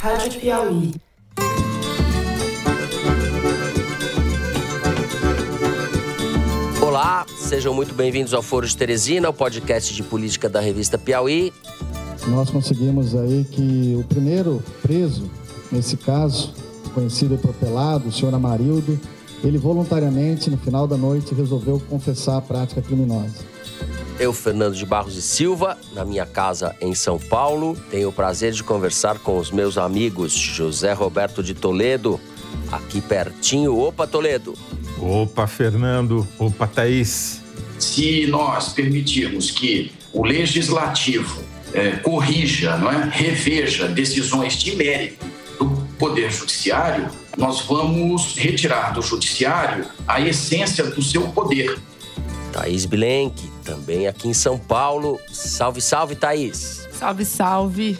Rádio Piauí. Olá, sejam muito bem-vindos ao Foro de Teresina, o podcast de política da revista Piauí. Nós conseguimos aí que o primeiro preso, nesse caso, conhecido e propelado, o senhor Amarildo, ele voluntariamente, no final da noite, resolveu confessar a prática criminosa. Eu, Fernando de Barros e Silva, na minha casa em São Paulo, tenho o prazer de conversar com os meus amigos José Roberto de Toledo, aqui pertinho. Opa, Toledo! Opa, Fernando! Opa, Thaís! Se nós permitirmos que o legislativo é, corrija, não é? reveja decisões de mérito do Poder Judiciário, nós vamos retirar do Judiciário a essência do seu poder. Thaís Bilenque, também aqui em São Paulo. Salve, salve, Thaís! Salve, salve!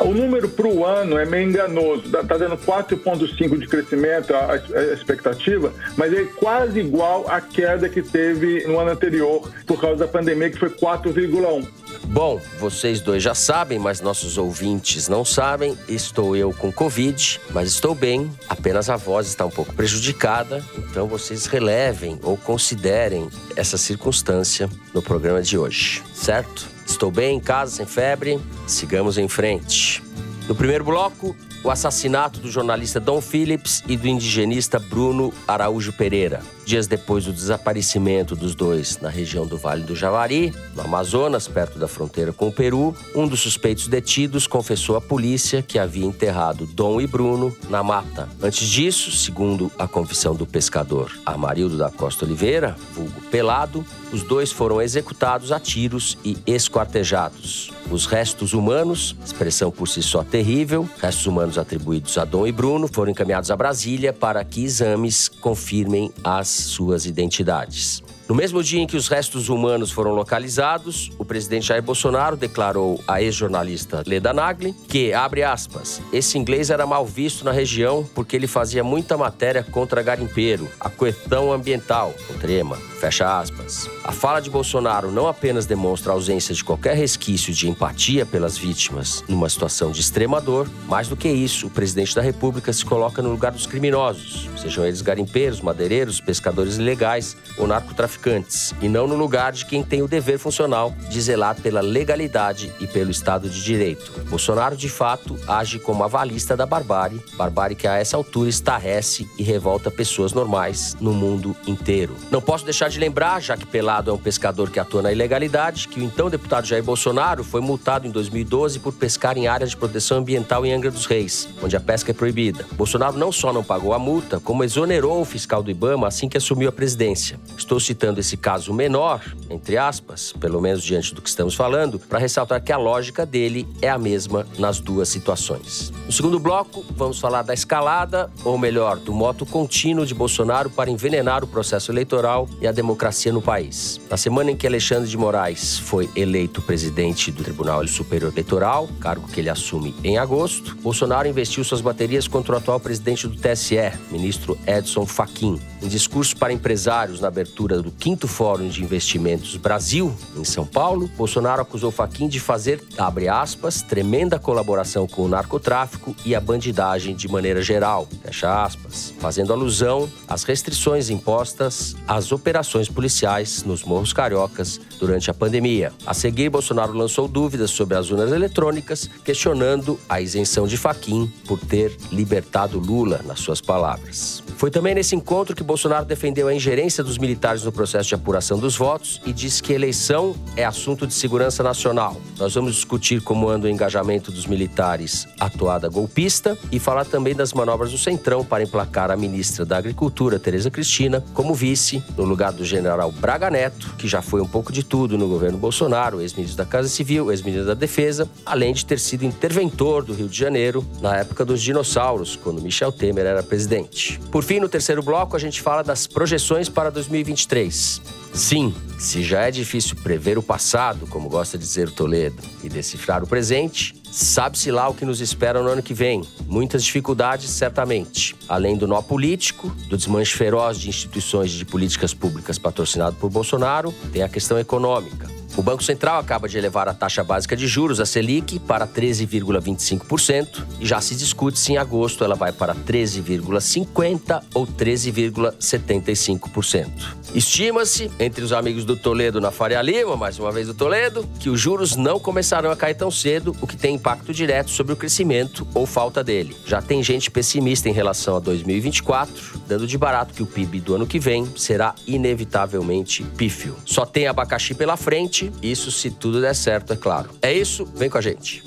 O número para o ano é meio enganoso, está dando 4,5% de crescimento a, a, expectativa, mas é quase igual à queda que teve no ano anterior por causa da pandemia, que foi 4,1%. Bom, vocês dois já sabem, mas nossos ouvintes não sabem. Estou eu com Covid, mas estou bem. Apenas a voz está um pouco prejudicada. Então vocês relevem ou considerem essa circunstância no programa de hoje, certo? Estou bem em casa, sem febre. Sigamos em frente. No primeiro bloco, o assassinato do jornalista Dom Phillips e do indigenista Bruno Araújo Pereira. Dias depois do desaparecimento dos dois na região do Vale do Javari, no Amazonas, perto da fronteira com o Peru, um dos suspeitos detidos confessou à polícia que havia enterrado Dom e Bruno na mata. Antes disso, segundo a confissão do pescador Amarildo da Costa Oliveira, vulgo Pelado, os dois foram executados a tiros e esquartejados. Os restos humanos, expressão por si só terrível, restos humanos atribuídos a Dom e Bruno, foram encaminhados a Brasília para que exames confirmem as suas identidades. No mesmo dia em que os restos humanos foram localizados, o presidente Jair Bolsonaro declarou à ex-jornalista Leda Nagli que, abre aspas, esse inglês era mal visto na região porque ele fazia muita matéria contra garimpeiro, a questão ambiental, trema, fecha aspas. A fala de Bolsonaro não apenas demonstra a ausência de qualquer resquício de empatia pelas vítimas numa situação de extrema dor, mais do que isso, o presidente da República se coloca no lugar dos criminosos, sejam eles garimpeiros, madeireiros, pescadores ilegais ou narcotraficantes traficantes e não no lugar de quem tem o dever funcional de zelar pela legalidade e pelo Estado de Direito. Bolsonaro, de fato, age como avalista da barbárie, barbárie que a essa altura estarrece e revolta pessoas normais no mundo inteiro. Não posso deixar de lembrar, já que Pelado é um pescador que atua na ilegalidade, que o então deputado Jair Bolsonaro foi multado em 2012 por pescar em áreas de proteção ambiental em Angra dos Reis, onde a pesca é proibida. Bolsonaro não só não pagou a multa, como exonerou o fiscal do Ibama assim que assumiu a presidência. Estou citando citando esse caso menor, entre aspas, pelo menos diante do que estamos falando, para ressaltar que a lógica dele é a mesma nas duas situações. No segundo bloco, vamos falar da escalada, ou melhor, do moto contínuo de Bolsonaro para envenenar o processo eleitoral e a democracia no país. Na semana em que Alexandre de Moraes foi eleito presidente do Tribunal Superior Eleitoral, cargo que ele assume em agosto, Bolsonaro investiu suas baterias contra o atual presidente do TSE, ministro Edson Fachin. Em discurso para empresários na abertura do quinto Fórum de Investimentos Brasil, em São Paulo, Bolsonaro acusou Faquim de fazer, abre aspas, tremenda colaboração com o narcotráfico e a bandidagem de maneira geral, fecha aspas, fazendo alusão às restrições impostas às operações policiais nos morros cariocas durante a pandemia. A seguir, Bolsonaro lançou dúvidas sobre as urnas eletrônicas, questionando a isenção de Faquim por ter libertado Lula, nas suas palavras. Foi também nesse encontro que Bolsonaro defendeu a ingerência dos militares no processo de apuração dos votos e disse que eleição é assunto de segurança nacional. Nós vamos discutir como anda o engajamento dos militares atuada golpista e falar também das manobras do Centrão para emplacar a ministra da Agricultura, Tereza Cristina, como vice, no lugar do general Braga Neto, que já foi um pouco de tudo no governo Bolsonaro, ex-ministro da Casa Civil, ex-ministro da Defesa, além de ter sido interventor do Rio de Janeiro na época dos dinossauros, quando Michel Temer era presidente. Por fim, no terceiro bloco, a gente fala das projeções para 2023. Sim, se já é difícil prever o passado, como gosta de dizer o Toledo, e decifrar o presente, sabe-se lá o que nos espera no ano que vem. Muitas dificuldades, certamente. Além do nó político, do desmanche feroz de instituições de políticas públicas patrocinado por Bolsonaro, tem a questão econômica. O Banco Central acaba de elevar a taxa básica de juros, a Selic, para 13,25% e já se discute se em agosto ela vai para 13,50% ou 13,75%. Estima-se, entre os amigos do Toledo na Faria Lima, mais uma vez do Toledo, que os juros não começarão a cair tão cedo, o que tem impacto direto sobre o crescimento ou falta dele. Já tem gente pessimista em relação a 2024, dando de barato que o PIB do ano que vem será inevitavelmente pífio. Só tem abacaxi pela frente, isso se tudo der certo, é claro. É isso, vem com a gente.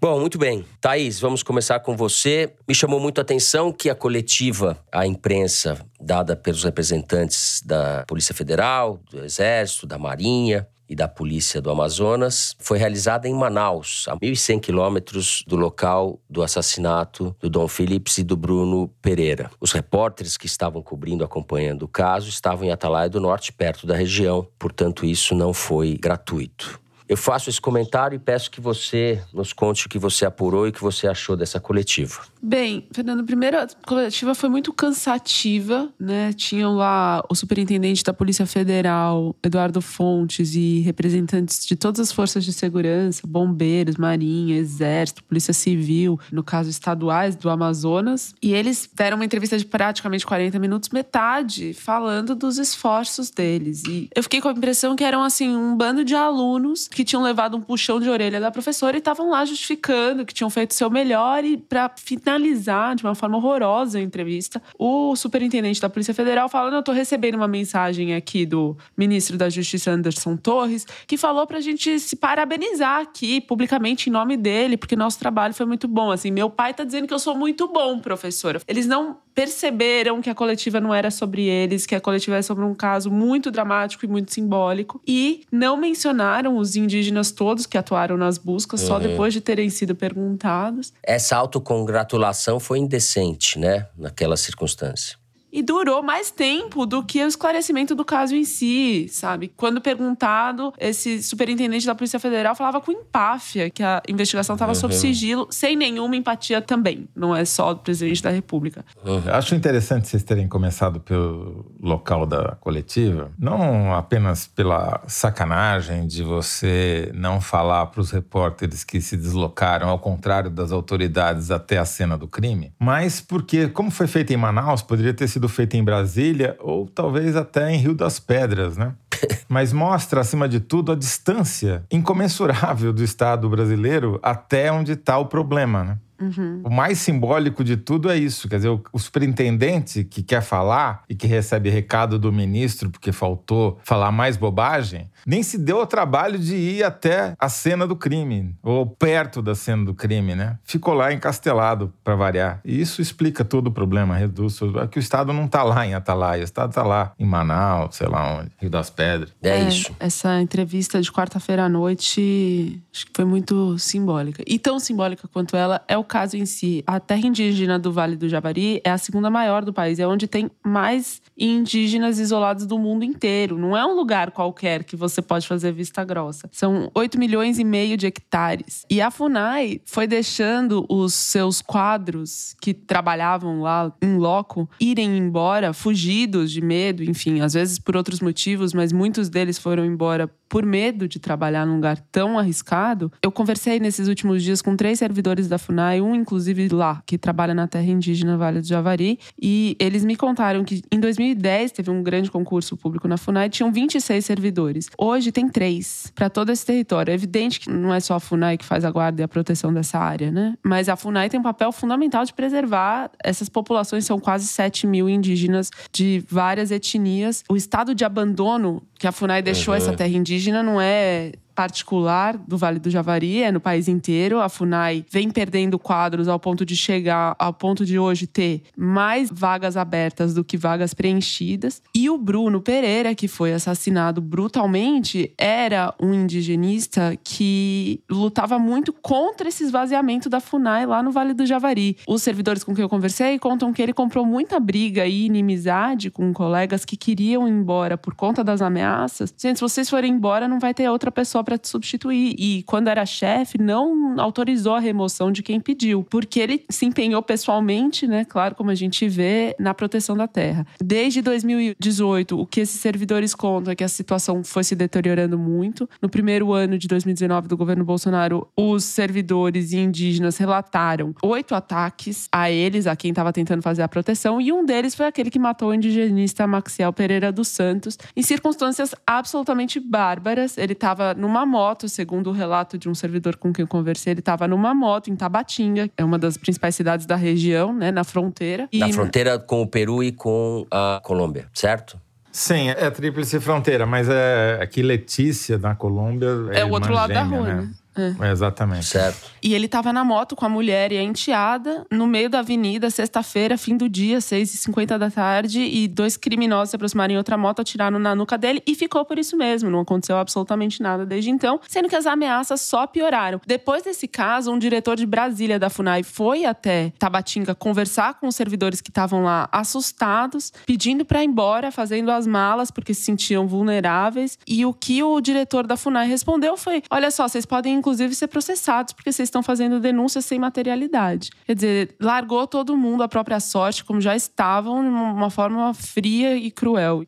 Bom, muito bem. Thaís, vamos começar com você. Me chamou muito a atenção que a coletiva, a imprensa, dada pelos representantes da Polícia Federal, do Exército, da Marinha e da Polícia do Amazonas, foi realizada em Manaus, a 1.100 quilômetros do local do assassinato do Dom Phillips e do Bruno Pereira. Os repórteres que estavam cobrindo, acompanhando o caso, estavam em Atalaia do Norte, perto da região, portanto, isso não foi gratuito. Eu faço esse comentário e peço que você nos conte o que você apurou e o que você achou dessa coletiva. Bem, Fernando, a coletiva foi muito cansativa, né? Tinham lá o superintendente da Polícia Federal, Eduardo Fontes, e representantes de todas as forças de segurança, bombeiros, marinha, exército, polícia civil, no caso estaduais do Amazonas. E eles deram uma entrevista de praticamente 40 minutos, metade falando dos esforços deles. E eu fiquei com a impressão que eram assim um bando de alunos que tinham levado um puxão de orelha da professora e estavam lá justificando que tinham feito seu melhor e para finalizar de uma forma horrorosa a entrevista, o superintendente da Polícia Federal falando: "Eu tô recebendo uma mensagem aqui do ministro da Justiça Anderson Torres, que falou pra gente se parabenizar aqui publicamente em nome dele, porque nosso trabalho foi muito bom. Assim, meu pai tá dizendo que eu sou muito bom, professora. Eles não perceberam que a coletiva não era sobre eles, que a coletiva era sobre um caso muito dramático e muito simbólico e não mencionaram os indígenas todos que atuaram nas buscas, uhum. só depois de terem sido perguntados. Essa autocongratulação foi indecente, né, naquela circunstância e durou mais tempo do que o esclarecimento do caso em si, sabe? Quando perguntado, esse superintendente da Polícia Federal falava com empáfia que a investigação estava uhum. sob sigilo, sem nenhuma empatia também. Não é só do presidente da República. Uhum. Acho interessante vocês terem começado pelo local da coletiva, não apenas pela sacanagem de você não falar para os repórteres que se deslocaram, ao contrário das autoridades, até a cena do crime, mas porque, como foi feito em Manaus, poderia ter sido sido feita em Brasília ou talvez até em Rio das Pedras, né? Mas mostra, acima de tudo, a distância incomensurável do Estado brasileiro até onde está o problema, né? Uhum. O mais simbólico de tudo é isso. Quer dizer, o, o, superintendente que quer falar e que recebe recado do ministro porque faltou falar mais bobagem, nem se deu ao trabalho de ir até a cena do crime, ou perto da cena do crime, né? Ficou lá encastelado para variar. E isso explica todo o problema, reduz. É que o Estado não está lá em Atalaia, o Estado está lá em Manaus, sei lá onde, Rio das Pedras. É, é isso. Essa entrevista de quarta-feira à noite acho que foi muito simbólica. E tão simbólica quanto ela é o caso em si, a terra indígena do Vale do Javari é a segunda maior do país, é onde tem mais indígenas isolados do mundo inteiro. Não é um lugar qualquer que você pode fazer vista grossa. São 8 milhões e meio de hectares. E a FUNAI foi deixando os seus quadros que trabalhavam lá em loco irem embora, fugidos de medo, enfim, às vezes por outros motivos, mas muitos deles foram embora por medo de trabalhar num lugar tão arriscado. Eu conversei nesses últimos dias com três servidores da FUNAI, um inclusive lá, que trabalha na terra indígena Vale do Javari, e eles me contaram que em 2010 teve um grande concurso público na FUNAI, tinham 26 servidores. Hoje tem três para todo esse território. É evidente que não é só a FUNAI que faz a guarda e a proteção dessa área, né? Mas a FUNAI tem um papel fundamental de preservar essas populações, são quase 7 mil indígenas de várias etnias. O estado de abandono que a FUNAI deixou uhum. essa terra indígena não é particular do Vale do Javari, é no país inteiro. A FUNAI vem perdendo quadros ao ponto de chegar ao ponto de hoje ter mais vagas abertas do que vagas preenchidas. E o Bruno Pereira, que foi assassinado brutalmente, era um indigenista que lutava muito contra esse esvaziamento da FUNAI lá no Vale do Javari. Os servidores com quem eu conversei contam que ele comprou muita briga e inimizade com colegas que queriam ir embora por conta das ameaças. Gente, se vocês forem embora, não vai ter outra pessoa para substituir. E quando era chefe, não autorizou a remoção de quem pediu, porque ele se empenhou pessoalmente, né? Claro, como a gente vê, na proteção da terra. Desde 2018, o que esses servidores contam é que a situação foi se deteriorando muito. No primeiro ano de 2019 do governo Bolsonaro, os servidores indígenas relataram oito ataques a eles, a quem estava tentando fazer a proteção, e um deles foi aquele que matou o indigenista Maxiel Pereira dos Santos, em circunstâncias absolutamente bárbaras. Ele estava numa moto, segundo o relato de um servidor com quem eu conversei, ele estava numa moto em Tabatinga, é uma das principais cidades da região, né, na fronteira. E... Na fronteira com o Peru e com a Colômbia, certo? Sim, é a tríplice fronteira, mas é aqui Letícia, na Colômbia. É, é o outro lado da rua, né? né? É. Exatamente. Certo. E ele estava na moto com a mulher e a enteada, no meio da avenida, sexta-feira, fim do dia, 6h50 da tarde, e dois criminosos se aproximaram em outra moto, atiraram na nuca dele e ficou por isso mesmo. Não aconteceu absolutamente nada desde então, sendo que as ameaças só pioraram. Depois desse caso, um diretor de Brasília da FUNAI foi até Tabatinga conversar com os servidores que estavam lá assustados, pedindo para ir embora, fazendo as malas porque se sentiam vulneráveis. E o que o diretor da FUNAI respondeu foi: olha só, vocês podem inclusive ser processados porque vocês estão fazendo denúncias sem materialidade. Quer dizer, largou todo mundo à própria sorte, como já estavam, de uma forma fria e cruel.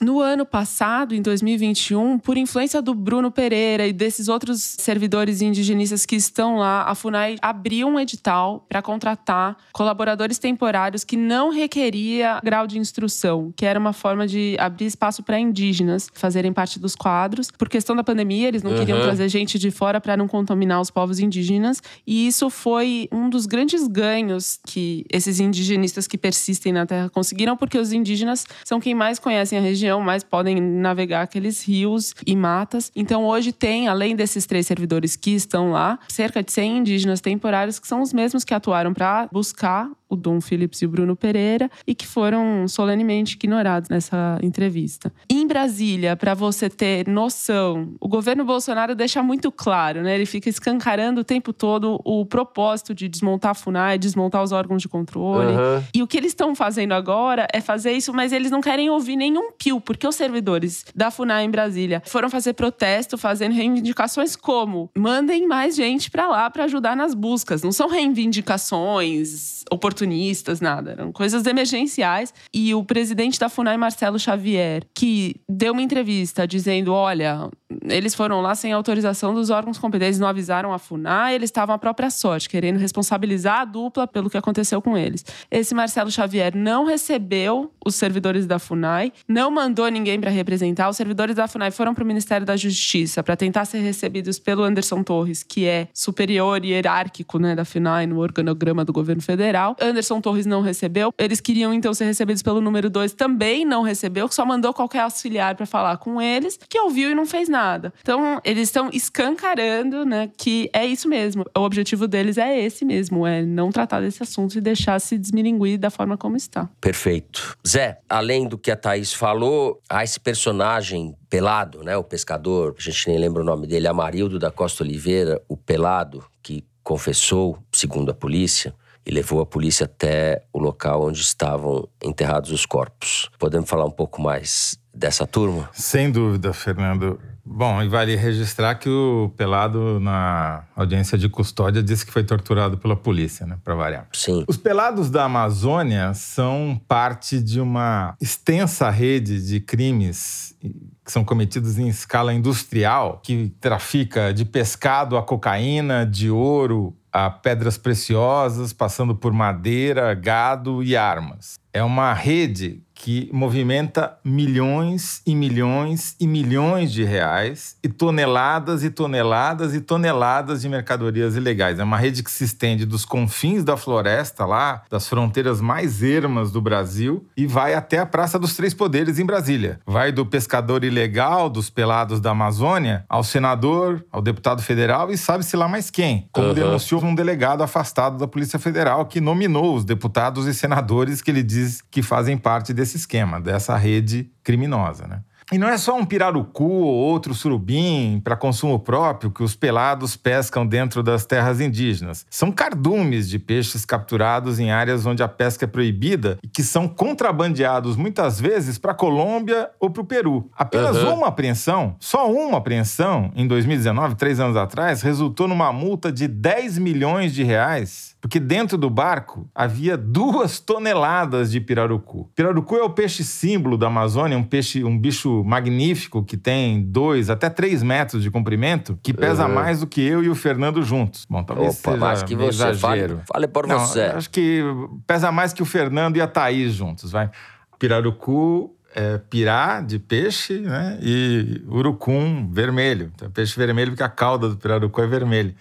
No ano passado, em 2021, por influência do Bruno Pereira e desses outros servidores indigenistas que estão lá, a FUNAI abriu um edital para contratar colaboradores temporários que não requeria grau de instrução, que era uma forma de abrir espaço para indígenas fazerem parte dos quadros. Por questão da pandemia, eles não uhum. queriam trazer gente de fora para não contaminar os povos indígenas, e isso foi um dos grandes ganhos que esses indigenistas que persistem na terra conseguiram, porque os indígenas são quem mais conhecem a região região, mas podem navegar aqueles rios e matas. Então hoje tem, além desses três servidores que estão lá, cerca de 100 indígenas temporários que são os mesmos que atuaram para buscar o Dom Phillips e o Bruno Pereira e que foram solenemente ignorados nessa entrevista. Em Brasília, para você ter noção, o governo Bolsonaro deixa muito claro, né? Ele fica escancarando o tempo todo o propósito de desmontar a FUNAI, desmontar os órgãos de controle. Uhum. E o que eles estão fazendo agora é fazer isso, mas eles não querem ouvir nenhum pio, porque os servidores da FUNAI em Brasília foram fazer protesto, fazendo reivindicações como mandem mais gente para lá para ajudar nas buscas. Não são reivindicações oportunistas oportunistas, nada. Eram coisas emergenciais. E o presidente da FUNAI, Marcelo Xavier, que deu uma entrevista dizendo: olha, eles foram lá sem autorização dos órgãos competentes, não avisaram a FUNAI, eles estavam à própria sorte, querendo responsabilizar a dupla pelo que aconteceu com eles. Esse Marcelo Xavier não recebeu os servidores da FUNAI, não mandou ninguém para representar. Os servidores da FUNAI foram para o Ministério da Justiça para tentar ser recebidos pelo Anderson Torres, que é superior e hierárquico né, da FUNAI no organograma do governo federal. Anderson Torres não recebeu. Eles queriam então ser recebidos pelo número 2, também não recebeu, só mandou qualquer auxiliar para falar com eles, que ouviu e não fez nada. Então, eles estão escancarando, né, que é isso mesmo. O objetivo deles é esse mesmo, é não tratar desse assunto e deixar se desmilinguir da forma como está. Perfeito. Zé, além do que a Thaís falou, há esse personagem pelado, né, o pescador, a gente nem lembra o nome dele, Amarildo da Costa Oliveira, o pelado, que confessou, segundo a polícia, e levou a polícia até o local onde estavam enterrados os corpos. Podemos falar um pouco mais dessa turma? Sem dúvida, Fernando. Bom, e vale registrar que o Pelado, na audiência de custódia, disse que foi torturado pela polícia, né? Para variar. Sim. Os Pelados da Amazônia são parte de uma extensa rede de crimes que são cometidos em escala industrial, que trafica de pescado a cocaína, de ouro a pedras preciosas, passando por madeira, gado e armas. É uma rede que movimenta milhões e milhões e milhões de reais e toneladas e toneladas e toneladas de mercadorias ilegais. É uma rede que se estende dos confins da floresta lá, das fronteiras mais ermas do Brasil e vai até a Praça dos Três Poderes em Brasília. Vai do pescador ilegal dos pelados da Amazônia ao senador, ao deputado federal e sabe-se lá mais quem, como uhum. denunciou um delegado afastado da Polícia Federal que nominou os deputados e senadores que ele diz que fazem parte desse esquema, dessa rede criminosa. Né? E não é só um pirarucu ou outro surubim para consumo próprio que os pelados pescam dentro das terras indígenas. São cardumes de peixes capturados em áreas onde a pesca é proibida e que são contrabandeados muitas vezes para a Colômbia ou para o Peru. Apenas uhum. uma apreensão, só uma apreensão, em 2019, três anos atrás, resultou numa multa de 10 milhões de reais porque dentro do barco havia duas toneladas de pirarucu. Pirarucu é o peixe símbolo da Amazônia, um peixe, um bicho magnífico que tem dois até três metros de comprimento, que pesa uhum. mais do que eu e o Fernando juntos. Bom, talvez Opa, seja mais que você. Exagero. Fale, fale por Não, você. Acho que pesa mais que o Fernando e a Thaís juntos, vai. Pirarucu é pirá de peixe, né? E urucum vermelho. Então, peixe vermelho porque a cauda do pirarucu é vermelha.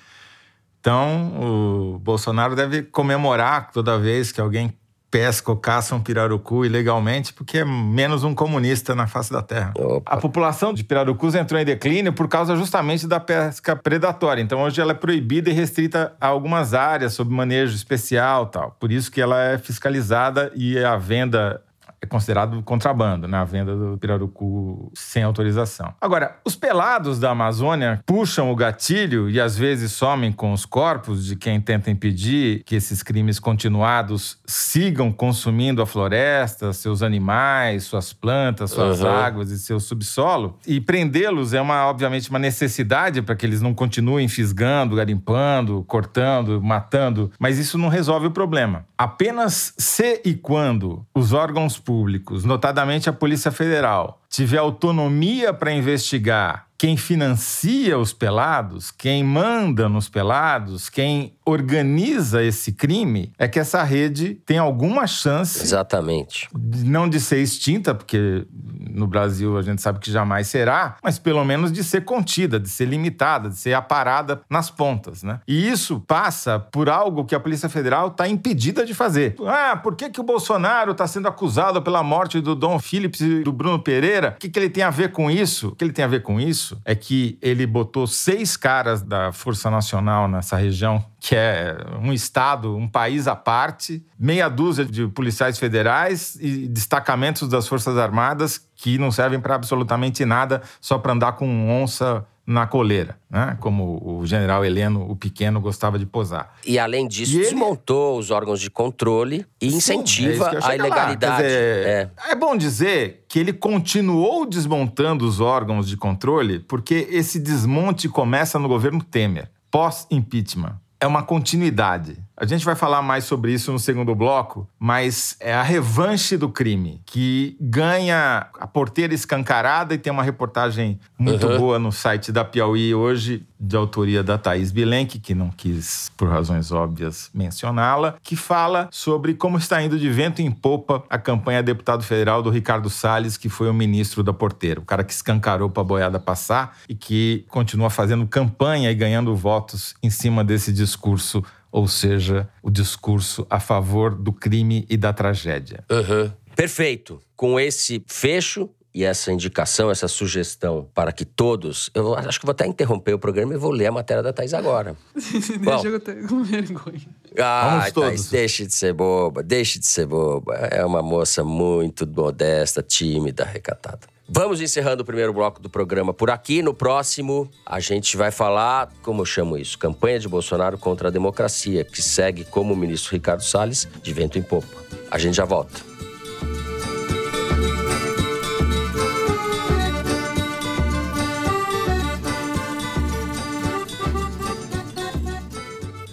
Então, o Bolsonaro deve comemorar toda vez que alguém pesca ou caça um pirarucu ilegalmente, porque é menos um comunista na face da terra. Opa. A população de pirarucus entrou em declínio por causa justamente da pesca predatória. Então, hoje ela é proibida e restrita a algumas áreas sob manejo especial tal. Por isso que ela é fiscalizada e a venda é considerado contrabando, né? A venda do pirarucu sem autorização. Agora, os pelados da Amazônia puxam o gatilho e às vezes somem com os corpos de quem tenta impedir que esses crimes continuados sigam consumindo a floresta, seus animais, suas plantas, suas uhum. águas e seu subsolo. E prendê-los é uma, obviamente, uma necessidade para que eles não continuem fisgando, garimpando, cortando, matando, mas isso não resolve o problema. Apenas se e quando os órgãos públicos, notadamente a Polícia Federal, tiver autonomia para investigar quem financia os pelados, quem manda nos pelados, quem organiza esse crime, é que essa rede tem alguma chance. Exatamente. Não de ser extinta, porque no Brasil a gente sabe que jamais será, mas pelo menos de ser contida, de ser limitada, de ser aparada nas pontas, né? E isso passa por algo que a Polícia Federal está impedida de fazer. Ah, por que, que o Bolsonaro está sendo acusado pela morte do Dom Phillips e do Bruno Pereira? O que, que ele tem a ver com isso? O que ele tem a ver com isso é que ele botou seis caras da Força Nacional nessa região que é um estado, um país à parte, meia dúzia de policiais federais e destacamentos das Forças Armadas que não servem para absolutamente nada, só para andar com onça na coleira, né? como o general Heleno, o pequeno, gostava de posar. E além disso, e desmontou ele... os órgãos de controle e Sim, incentiva é a ilegalidade. Dizer, é. é bom dizer que ele continuou desmontando os órgãos de controle porque esse desmonte começa no governo Temer, pós-impeachment é uma continuidade. A gente vai falar mais sobre isso no segundo bloco, mas é a revanche do crime, que ganha a porteira escancarada e tem uma reportagem muito uhum. boa no site da Piauí hoje, de autoria da Thaís Bilenque, que não quis, por razões óbvias, mencioná-la, que fala sobre como está indo de vento em popa a campanha deputado federal do Ricardo Salles, que foi o ministro da porteira, o cara que escancarou para a boiada passar e que continua fazendo campanha e ganhando votos em cima desse discurso ou seja, o discurso a favor do crime e da tragédia. Uhum. Perfeito. Com esse fecho, e essa indicação, essa sugestão para que todos. Eu acho que vou até interromper o programa e vou ler a matéria da Thais agora. deixa eu ter com vergonha. Ah, Vamos todos. Thaís, deixe de ser boba, deixe de ser boba. É uma moça muito modesta, tímida, recatada. Vamos encerrando o primeiro bloco do programa por aqui. No próximo, a gente vai falar, como eu chamo isso, campanha de Bolsonaro contra a democracia, que segue como o ministro Ricardo Salles, de vento em popa. A gente já volta.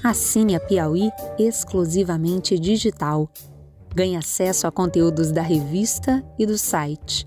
Assine a Piauí exclusivamente digital. Ganhe acesso a conteúdos da revista e do site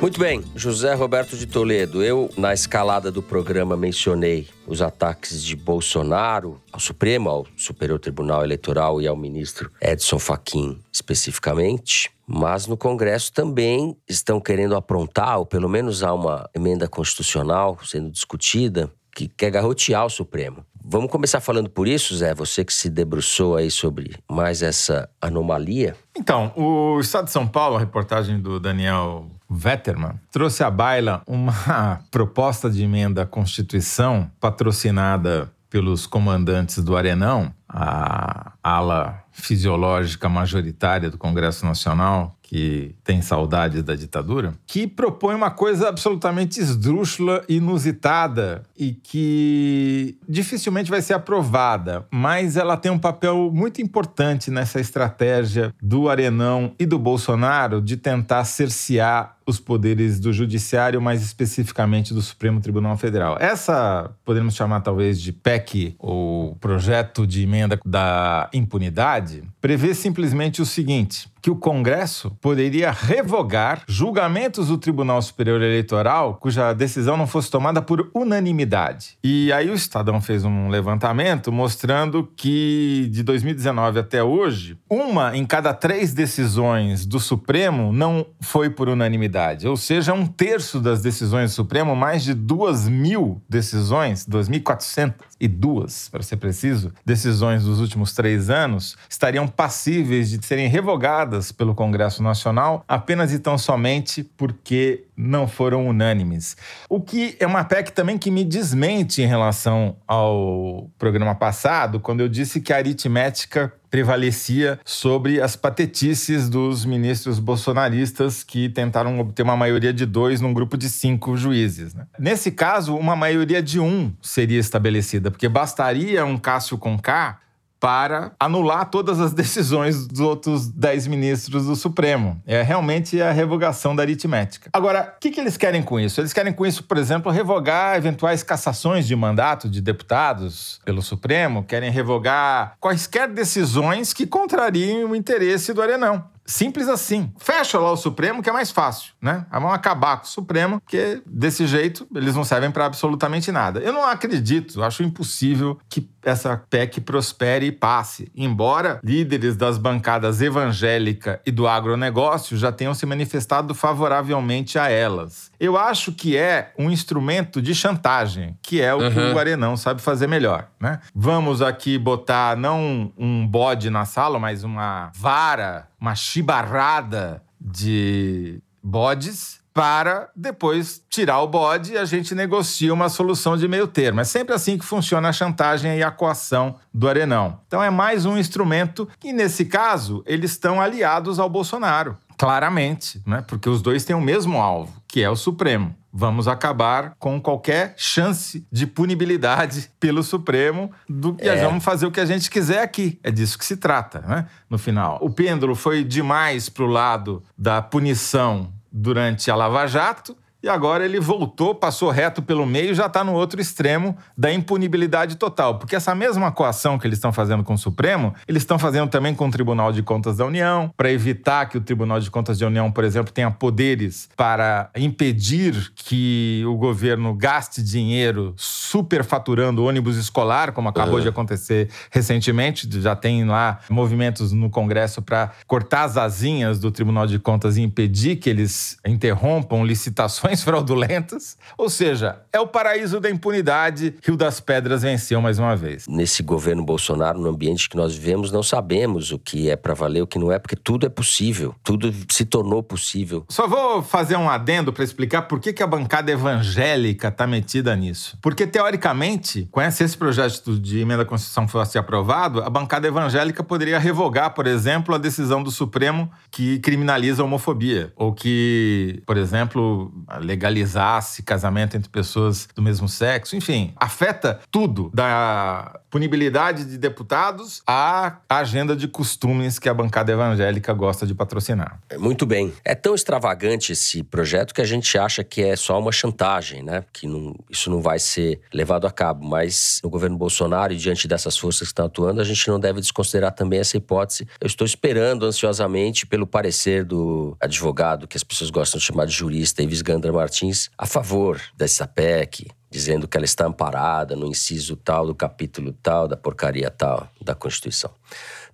Muito bem, José Roberto de Toledo. Eu, na escalada do programa, mencionei os ataques de Bolsonaro ao Supremo, ao Superior Tribunal Eleitoral e ao ministro Edson Fachin especificamente. Mas no Congresso também estão querendo aprontar, ou pelo menos há uma emenda constitucional sendo discutida, que quer garrotear o Supremo. Vamos começar falando por isso, Zé? Você que se debruçou aí sobre mais essa anomalia. Então, o Estado de São Paulo, a reportagem do Daniel Vetterman, trouxe à baila uma proposta de emenda à Constituição patrocinada pelos comandantes do Arenão, a ala fisiológica majoritária do Congresso Nacional, que tem saudade da ditadura, que propõe uma coisa absolutamente esdrúxula, inusitada e que dificilmente vai ser aprovada, mas ela tem um papel muito importante nessa estratégia do Arenão e do Bolsonaro de tentar cercear os poderes do Judiciário, mais especificamente do Supremo Tribunal Federal. Essa podemos chamar talvez de PEC, ou projeto de emenda da impunidade, prevê simplesmente o seguinte: que o Congresso poderia revogar julgamentos do Tribunal Superior Eleitoral cuja decisão não fosse tomada por unanimidade. E aí o Estadão fez um levantamento mostrando que de 2019 até hoje, uma em cada três decisões do Supremo não foi por unanimidade. Ou seja, um terço das decisões do Supremo, mais de duas mil decisões, 2.402, para ser preciso, decisões dos últimos três anos, estariam passíveis de serem revogadas pelo Congresso Nacional apenas e tão somente porque não foram unânimes. O que é uma PEC também que me desmente em relação ao programa passado, quando eu disse que a aritmética prevalecia sobre as patetices dos ministros bolsonaristas que tentaram obter uma maioria de dois num grupo de cinco juízes. Né? Nesse caso, uma maioria de um seria estabelecida, porque bastaria um Cássio Conká para anular todas as decisões dos outros dez ministros do Supremo. É realmente a revogação da aritmética. Agora, o que, que eles querem com isso? Eles querem com isso, por exemplo, revogar eventuais cassações de mandato de deputados pelo Supremo, querem revogar quaisquer decisões que contrariem o interesse do Arenão. Simples assim. Fecha lá o Supremo, que é mais fácil, né? Vão acabar com o Supremo, porque desse jeito eles não servem para absolutamente nada. Eu não acredito, acho impossível que essa PEC prospere e passe, embora líderes das bancadas evangélica e do agronegócio já tenham se manifestado favoravelmente a elas. Eu acho que é um instrumento de chantagem, que é o uhum. que o Arenão sabe fazer melhor, né? Vamos aqui botar não um bode na sala, mas uma vara uma chibarrada de bodes para depois tirar o bode e a gente negocia uma solução de meio termo. É sempre assim que funciona a chantagem e a coação do Arenão. Então é mais um instrumento que, nesse caso, eles estão aliados ao Bolsonaro. Claramente, né? porque os dois têm o mesmo alvo, que é o Supremo vamos acabar com qualquer chance de punibilidade pelo Supremo do que é. vamos fazer o que a gente quiser aqui. É disso que se trata, né? No final. O pêndulo foi demais para o lado da punição durante a Lava Jato e agora ele voltou, passou reto pelo meio e já está no outro extremo da impunibilidade total. Porque essa mesma coação que eles estão fazendo com o Supremo, eles estão fazendo também com o Tribunal de Contas da União, para evitar que o Tribunal de Contas da União, por exemplo, tenha poderes para impedir que o governo gaste dinheiro superfaturando ônibus escolar, como acabou uhum. de acontecer recentemente. Já tem lá movimentos no Congresso para cortar as asinhas do Tribunal de Contas e impedir que eles interrompam licitações fraudulentas. Ou seja, é o paraíso da impunidade. Rio das Pedras venceu mais uma vez. Nesse governo Bolsonaro, no ambiente que nós vivemos, não sabemos o que é para valer, o que não é, porque tudo é possível. Tudo se tornou possível. Só vou fazer um adendo para explicar por que, que a bancada evangélica está metida nisso. Porque, teoricamente, se esse projeto de emenda à Constituição fosse aprovado, a bancada evangélica poderia revogar, por exemplo, a decisão do Supremo que criminaliza a homofobia. Ou que, por exemplo, legalizasse casamento entre pessoas do mesmo sexo, enfim, afeta tudo da punibilidade de deputados à agenda de costumes que a bancada evangélica gosta de patrocinar. Muito bem. É tão extravagante esse projeto que a gente acha que é só uma chantagem, né? Que não, isso não vai ser levado a cabo. Mas no governo Bolsonaro e diante dessas forças que estão atuando, a gente não deve desconsiderar também essa hipótese. Eu estou esperando ansiosamente pelo parecer do advogado, que as pessoas gostam de chamar de jurista, Ives Gandra Martins, a favor dessa PEC, dizendo que ela está amparada no inciso tal do capítulo tal da porcaria tal da Constituição.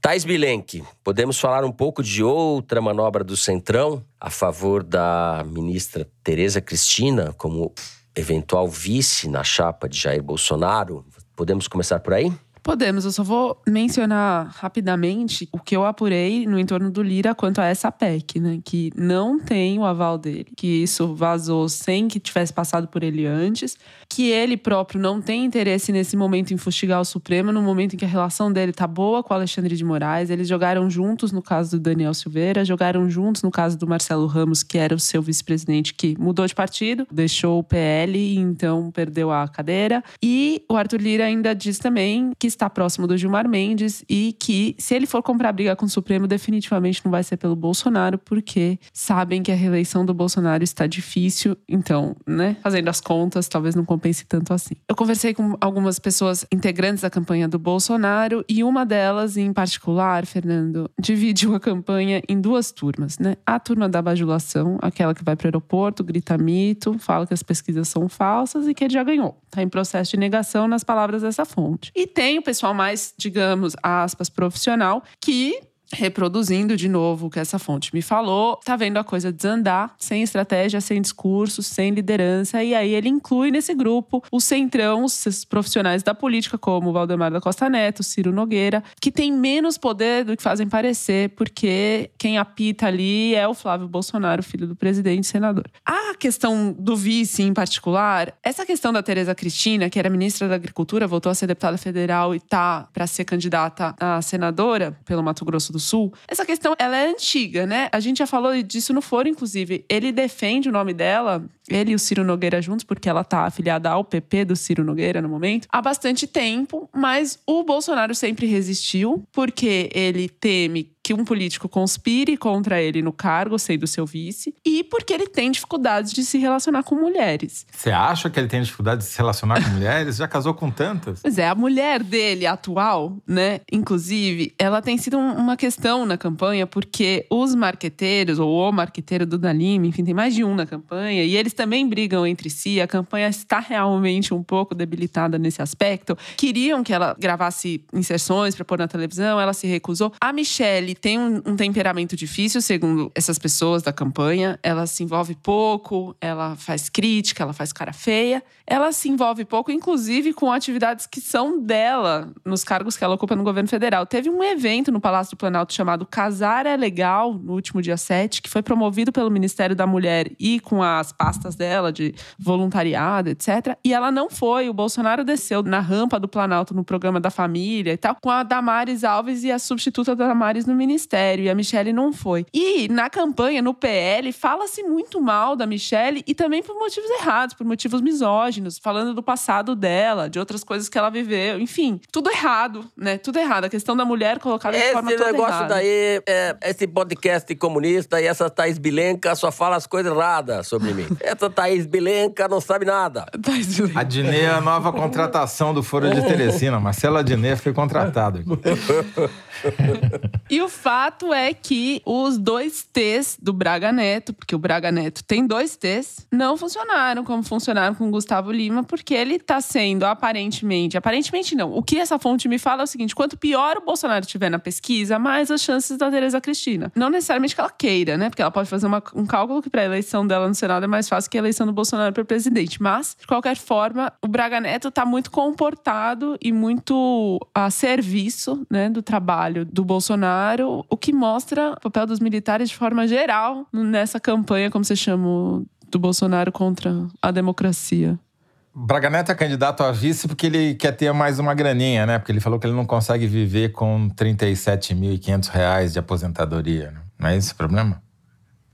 Thais Bilenque, podemos falar um pouco de outra manobra do Centrão a favor da ministra Tereza Cristina como eventual vice na chapa de Jair Bolsonaro? Podemos começar por aí? Podemos, eu só vou mencionar rapidamente o que eu apurei no entorno do Lira quanto a essa PEC, né? Que não tem o aval dele, que isso vazou sem que tivesse passado por ele antes, que ele próprio não tem interesse nesse momento em fustigar o Supremo, no momento em que a relação dele tá boa com o Alexandre de Moraes. Eles jogaram juntos no caso do Daniel Silveira, jogaram juntos no caso do Marcelo Ramos, que era o seu vice-presidente, que mudou de partido, deixou o PL e então perdeu a cadeira. E o Arthur Lira ainda diz também que está próximo do Gilmar Mendes e que, se ele for comprar briga com o Supremo, definitivamente não vai ser pelo Bolsonaro, porque sabem que a reeleição do Bolsonaro está difícil. Então, né, fazendo as contas, talvez não compense tanto assim. Eu conversei com algumas pessoas integrantes da campanha do Bolsonaro e uma delas, em particular, Fernando, dividiu a campanha em duas turmas, né? A turma da bajulação, aquela que vai para o aeroporto, grita mito, fala que as pesquisas são falsas e que ele já ganhou. Está em processo de negação nas palavras dessa fonte. E tem o pessoal mais, digamos, aspas, profissional, que reproduzindo de novo o que essa fonte me falou, tá vendo a coisa desandar, sem estratégia, sem discurso, sem liderança, e aí ele inclui nesse grupo o centrão, os profissionais da política, como Valdemar da Costa Neto, Ciro Nogueira, que tem menos poder do que fazem parecer, porque quem apita ali é o Flávio Bolsonaro, filho do presidente e senador. A questão do vice em particular, essa questão da Tereza Cristina, que era ministra da Agricultura, voltou a ser deputada federal e tá para ser candidata a senadora pelo Mato Grosso do Sul, essa questão ela é antiga, né? A gente já falou disso no foro, inclusive. Ele defende o nome dela, ele e o Ciro Nogueira juntos, porque ela tá afiliada ao PP do Ciro Nogueira no momento, há bastante tempo, mas o Bolsonaro sempre resistiu, porque ele teme que um político conspire contra ele no cargo, sendo seu vice, e porque ele tem dificuldades de se relacionar com mulheres. Você acha que ele tem dificuldade de se relacionar com mulheres? Já casou com tantas? Pois é, a mulher dele atual, né, inclusive, ela tem sido uma questão na campanha, porque os marqueteiros, ou o marqueteiro do Dalim, enfim, tem mais de um na campanha, e eles também brigam entre si, a campanha está realmente um pouco debilitada nesse aspecto. Queriam que ela gravasse inserções para pôr na televisão, ela se recusou. A Michelle tem um, um, temperamento difícil, segundo essas pessoas da campanha. Ela se envolve pouco, ela faz crítica, ela faz cara feia. Ela se envolve pouco, inclusive, com atividades que são dela, nos cargos que ela ocupa no governo federal. Teve um evento no Palácio do Planalto chamado Casar é Legal, no último dia 7, que foi promovido pelo Ministério da Mulher e com as pastas dela de voluntariado, etc. E ela não foi. O Bolsonaro desceu na rampa do Planalto no programa da família e tal, com a Damares Alves e a substituta da Damares no ministério. E a Michelle não foi. E na campanha, no PL, fala-se muito mal da Michelle e também por motivos errados, por motivos misóginos, falando do passado dela, de outras coisas que ela viveu. Enfim, tudo errado, né? Tudo errado. A questão da mulher colocada de forma toda Esse negócio errada. daí, é, esse podcast comunista e essa Thaís Bilenca só fala as coisas erradas sobre mim. essa Thaís Bilenca não sabe nada. A Dinê é a nova contratação do Foro de Teresina. Marcela Dinê foi contratada. e o fato é que os dois T's do Braga Neto, porque o Braga Neto tem dois T's, não funcionaram como funcionaram com o Gustavo Lima, porque ele tá sendo aparentemente, aparentemente não. O que essa fonte me fala é o seguinte: quanto pior o Bolsonaro tiver na pesquisa, mais as chances da Tereza Cristina. Não necessariamente que ela queira, né? Porque ela pode fazer uma, um cálculo que para a eleição dela no Senado é mais fácil que a eleição do Bolsonaro para presidente. Mas, de qualquer forma, o Braga Neto tá muito comportado e muito a serviço, né, do trabalho do Bolsonaro, o que mostra o papel dos militares de forma geral nessa campanha, como você chama, do Bolsonaro contra a democracia. Braga Neto é candidato a vice porque ele quer ter mais uma graninha, né? Porque ele falou que ele não consegue viver com R$ 37.500 de aposentadoria. Né? Não é esse o problema?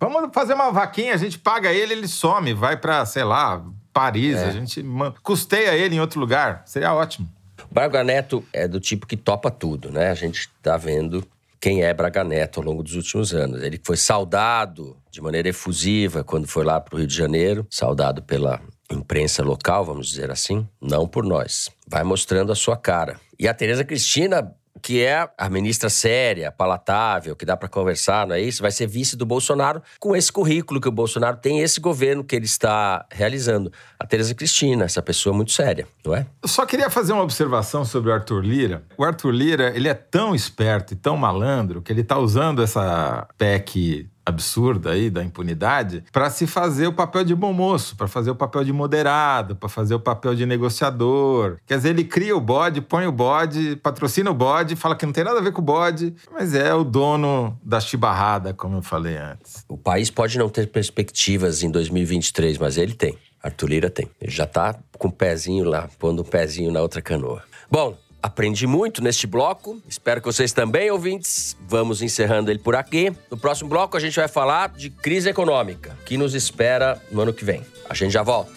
Vamos fazer uma vaquinha, a gente paga ele, ele some, vai para, sei lá, Paris, é. a gente custeia ele em outro lugar. Seria ótimo. Braga Neto é do tipo que topa tudo, né? A gente tá vendo quem é Braga Neto ao longo dos últimos anos. Ele foi saudado de maneira efusiva quando foi lá para o Rio de Janeiro, saudado pela imprensa local, vamos dizer assim, não por nós. Vai mostrando a sua cara. E a Tereza Cristina que é a ministra séria, palatável, que dá para conversar, não é isso? Vai ser vice do Bolsonaro com esse currículo que o Bolsonaro tem, esse governo que ele está realizando. A Tereza Cristina, essa pessoa muito séria, não é? Eu só queria fazer uma observação sobre o Arthur Lira. O Arthur Lira, ele é tão esperto e tão malandro que ele está usando essa PEC absurda aí da impunidade para se fazer o papel de bom moço, para fazer o papel de moderado, para fazer o papel de negociador. Quer dizer, ele cria o bode, põe o bode, patrocina o bode, fala que não tem nada a ver com o bode, mas é o dono da chibarrada, como eu falei antes. O país pode não ter perspectivas em 2023, mas ele tem. Arthur Lira tem. Ele já tá com o pezinho lá, pondo um pezinho na outra canoa. Bom, Aprendi muito neste bloco. Espero que vocês também, ouvintes. Vamos encerrando ele por aqui. No próximo bloco, a gente vai falar de crise econômica, que nos espera no ano que vem. A gente já volta.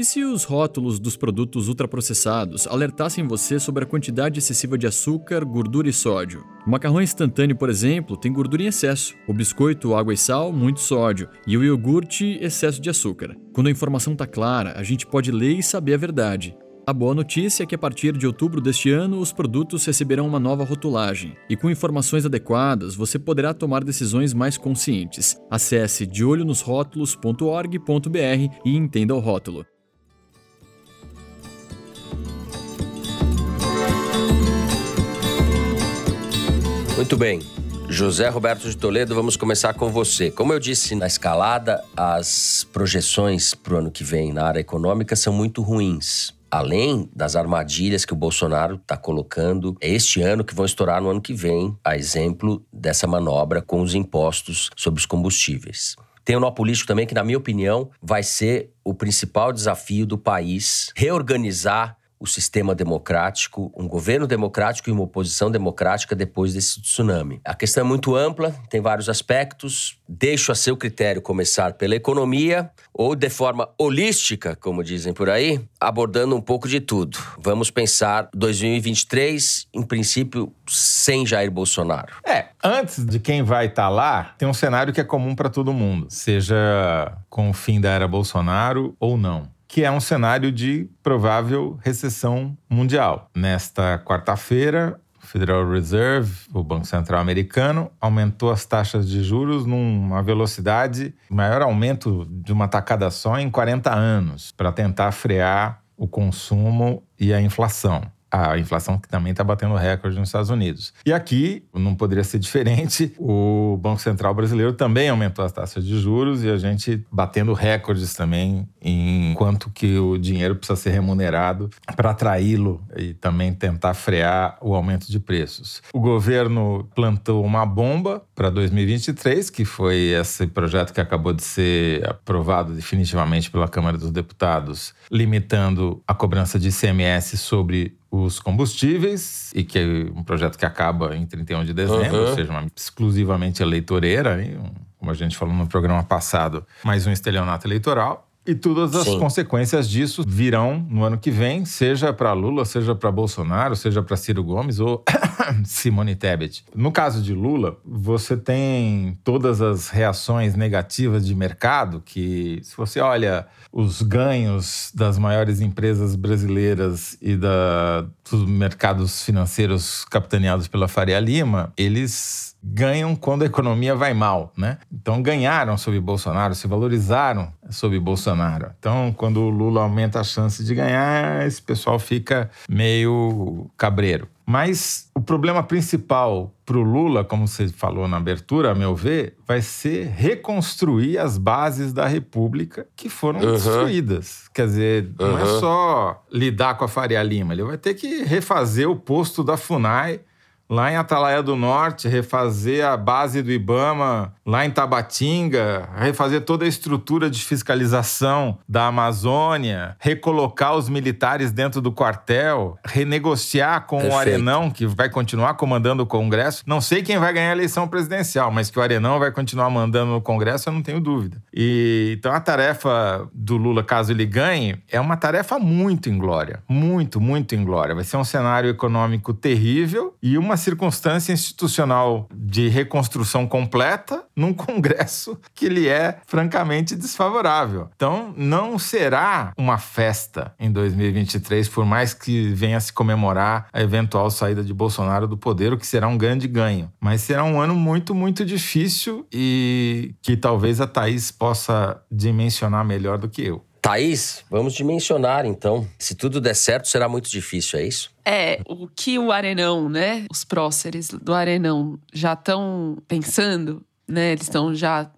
E se os rótulos dos produtos ultraprocessados alertassem você sobre a quantidade excessiva de açúcar, gordura e sódio? O macarrão instantâneo, por exemplo, tem gordura em excesso, o biscoito, água e sal, muito sódio, e o iogurte, excesso de açúcar. Quando a informação está clara, a gente pode ler e saber a verdade. A boa notícia é que a partir de outubro deste ano, os produtos receberão uma nova rotulagem. E com informações adequadas, você poderá tomar decisões mais conscientes. Acesse deolhonosrótulos.org.br e entenda o rótulo. Muito bem. José Roberto de Toledo, vamos começar com você. Como eu disse na escalada, as projeções para o ano que vem na área econômica são muito ruins. Além das armadilhas que o Bolsonaro está colocando este ano, que vão estourar no ano que vem, a exemplo dessa manobra com os impostos sobre os combustíveis. Tem um nó político também que, na minha opinião, vai ser o principal desafio do país reorganizar o sistema democrático, um governo democrático e uma oposição democrática depois desse tsunami. A questão é muito ampla, tem vários aspectos. Deixo a seu critério começar pela economia ou de forma holística, como dizem por aí, abordando um pouco de tudo. Vamos pensar 2023, em princípio, sem Jair Bolsonaro. É, antes de quem vai estar tá lá, tem um cenário que é comum para todo mundo, seja com o fim da era Bolsonaro ou não que é um cenário de provável recessão mundial. Nesta quarta-feira, o Federal Reserve, o Banco Central Americano, aumentou as taxas de juros numa velocidade, maior aumento de uma tacada só em 40 anos, para tentar frear o consumo e a inflação a inflação que também está batendo recorde nos Estados Unidos. E aqui, não poderia ser diferente, o Banco Central brasileiro também aumentou as taxas de juros e a gente batendo recordes também em quanto que o dinheiro precisa ser remunerado para atraí-lo e também tentar frear o aumento de preços. O governo plantou uma bomba para 2023, que foi esse projeto que acabou de ser aprovado definitivamente pela Câmara dos Deputados, limitando a cobrança de ICMS sobre os combustíveis, e que é um projeto que acaba em 31 de dezembro, uhum. ou seja, uma exclusivamente eleitoreira, como a gente falou no programa passado, mais um estelionato eleitoral. E todas as Sim. consequências disso virão no ano que vem, seja para Lula, seja para Bolsonaro, seja para Ciro Gomes ou Simone Tebet. No caso de Lula, você tem todas as reações negativas de mercado que, se você olha os ganhos das maiores empresas brasileiras e da, dos mercados financeiros capitaneados pela Faria Lima, eles ganham quando a economia vai mal, né? Então ganharam sob Bolsonaro, se valorizaram sob Bolsonaro. Então, quando o Lula aumenta a chance de ganhar, esse pessoal fica meio cabreiro. Mas o problema principal para o Lula, como você falou na abertura, a meu ver, vai ser reconstruir as bases da República que foram uhum. destruídas. Quer dizer, uhum. não é só lidar com a Faria Lima, ele vai ter que refazer o posto da FUNAI lá em Atalaia do Norte, refazer a base do Ibama lá em Tabatinga, refazer toda a estrutura de fiscalização da Amazônia, recolocar os militares dentro do quartel, renegociar com Perfeito. o Arenão, que vai continuar comandando o Congresso. Não sei quem vai ganhar a eleição presidencial, mas que o Arenão vai continuar mandando no Congresso, eu não tenho dúvida. E então a tarefa do Lula, caso ele ganhe, é uma tarefa muito inglória, muito, muito inglória. Vai ser um cenário econômico terrível e uma circunstância institucional de reconstrução completa num Congresso que ele é francamente desfavorável. Então, não será uma festa em 2023, por mais que venha se comemorar a eventual saída de Bolsonaro do poder, o que será um grande ganho. Mas será um ano muito, muito difícil e que talvez a Thaís possa dimensionar melhor do que eu. Thaís, vamos dimensionar então. Se tudo der certo, será muito difícil, é isso? É, o que o Arenão, né? Os próceres do Arenão já estão pensando né? Eles estão já,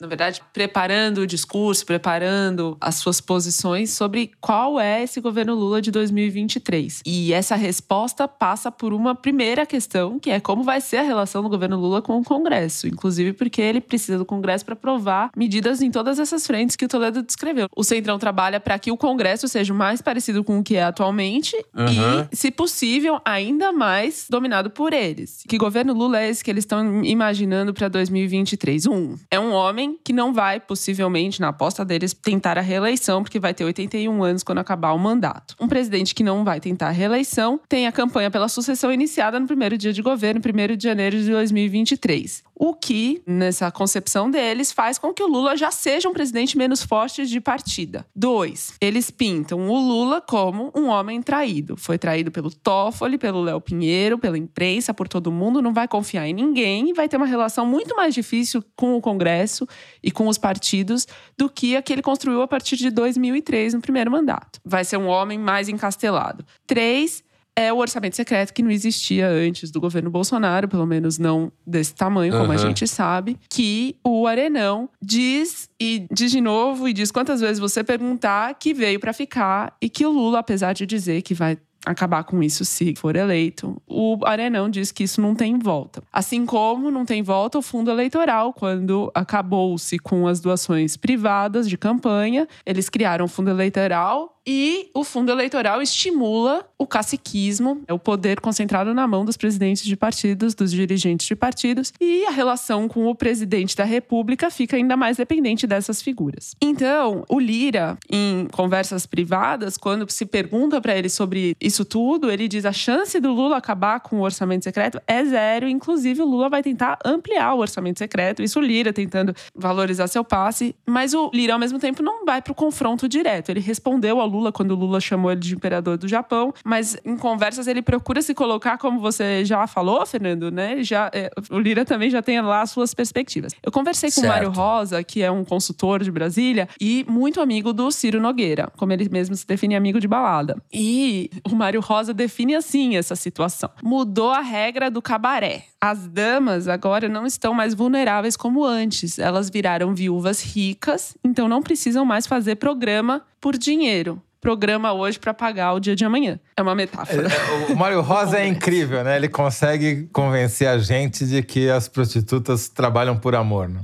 na verdade, preparando o discurso, preparando as suas posições sobre qual é esse governo Lula de 2023. E essa resposta passa por uma primeira questão, que é como vai ser a relação do governo Lula com o Congresso, inclusive porque ele precisa do Congresso para aprovar medidas em todas essas frentes que o Toledo descreveu. O Centrão trabalha para que o Congresso seja o mais parecido com o que é atualmente uhum. e, se possível, ainda mais dominado por eles. Que governo Lula é esse que eles estão imaginando para 2023? 2023. Um, é um homem que não vai, possivelmente, na aposta deles, tentar a reeleição, porque vai ter 81 anos quando acabar o mandato. Um presidente que não vai tentar a reeleição tem a campanha pela sucessão iniciada no primeiro dia de governo, 1 de janeiro de 2023. O que, nessa concepção deles, faz com que o Lula já seja um presidente menos forte de partida. Dois, eles pintam o Lula como um homem traído. Foi traído pelo Toffoli, pelo Léo Pinheiro, pela imprensa, por todo mundo, não vai confiar em ninguém e vai ter uma relação muito mais difícil com o Congresso e com os partidos do que a que ele construiu a partir de 2003, no primeiro mandato. Vai ser um homem mais encastelado. Três, é o orçamento secreto que não existia antes do governo Bolsonaro, pelo menos não desse tamanho, como uhum. a gente sabe, que o Arenão diz e diz de novo e diz quantas vezes você perguntar que veio para ficar e que o Lula, apesar de dizer que vai acabar com isso se for eleito. O Arenão diz que isso não tem volta. Assim como não tem volta o fundo eleitoral, quando acabou-se com as doações privadas de campanha, eles criaram o fundo eleitoral e o fundo eleitoral estimula o caciquismo, é o poder concentrado na mão dos presidentes de partidos, dos dirigentes de partidos, e a relação com o presidente da República fica ainda mais dependente dessas figuras. Então, o Lira, em conversas privadas, quando se pergunta para ele sobre isso tudo, ele diz a chance do Lula acabar com o orçamento secreto é zero, inclusive o Lula vai tentar ampliar o orçamento secreto, isso o Lira tentando valorizar seu passe, mas o Lira ao mesmo tempo não vai para o confronto direto. Ele respondeu ao Lula quando o Lula chamou ele de imperador do Japão, mas em conversas ele procura se colocar, como você já falou, Fernando, né? Já, é, o Lira também já tem lá as suas perspectivas. Eu conversei com o Mário Rosa, que é um consultor de Brasília e muito amigo do Ciro Nogueira, como ele mesmo se define amigo de balada. E o Mário Rosa define assim essa situação. Mudou a regra do cabaré. As damas agora não estão mais vulneráveis como antes. Elas viraram viúvas ricas, então não precisam mais fazer programa por dinheiro programa hoje para pagar o dia de amanhã. É uma metáfora. É, o Mário Rosa é incrível, né? Ele consegue convencer a gente de que as prostitutas trabalham por amor, né?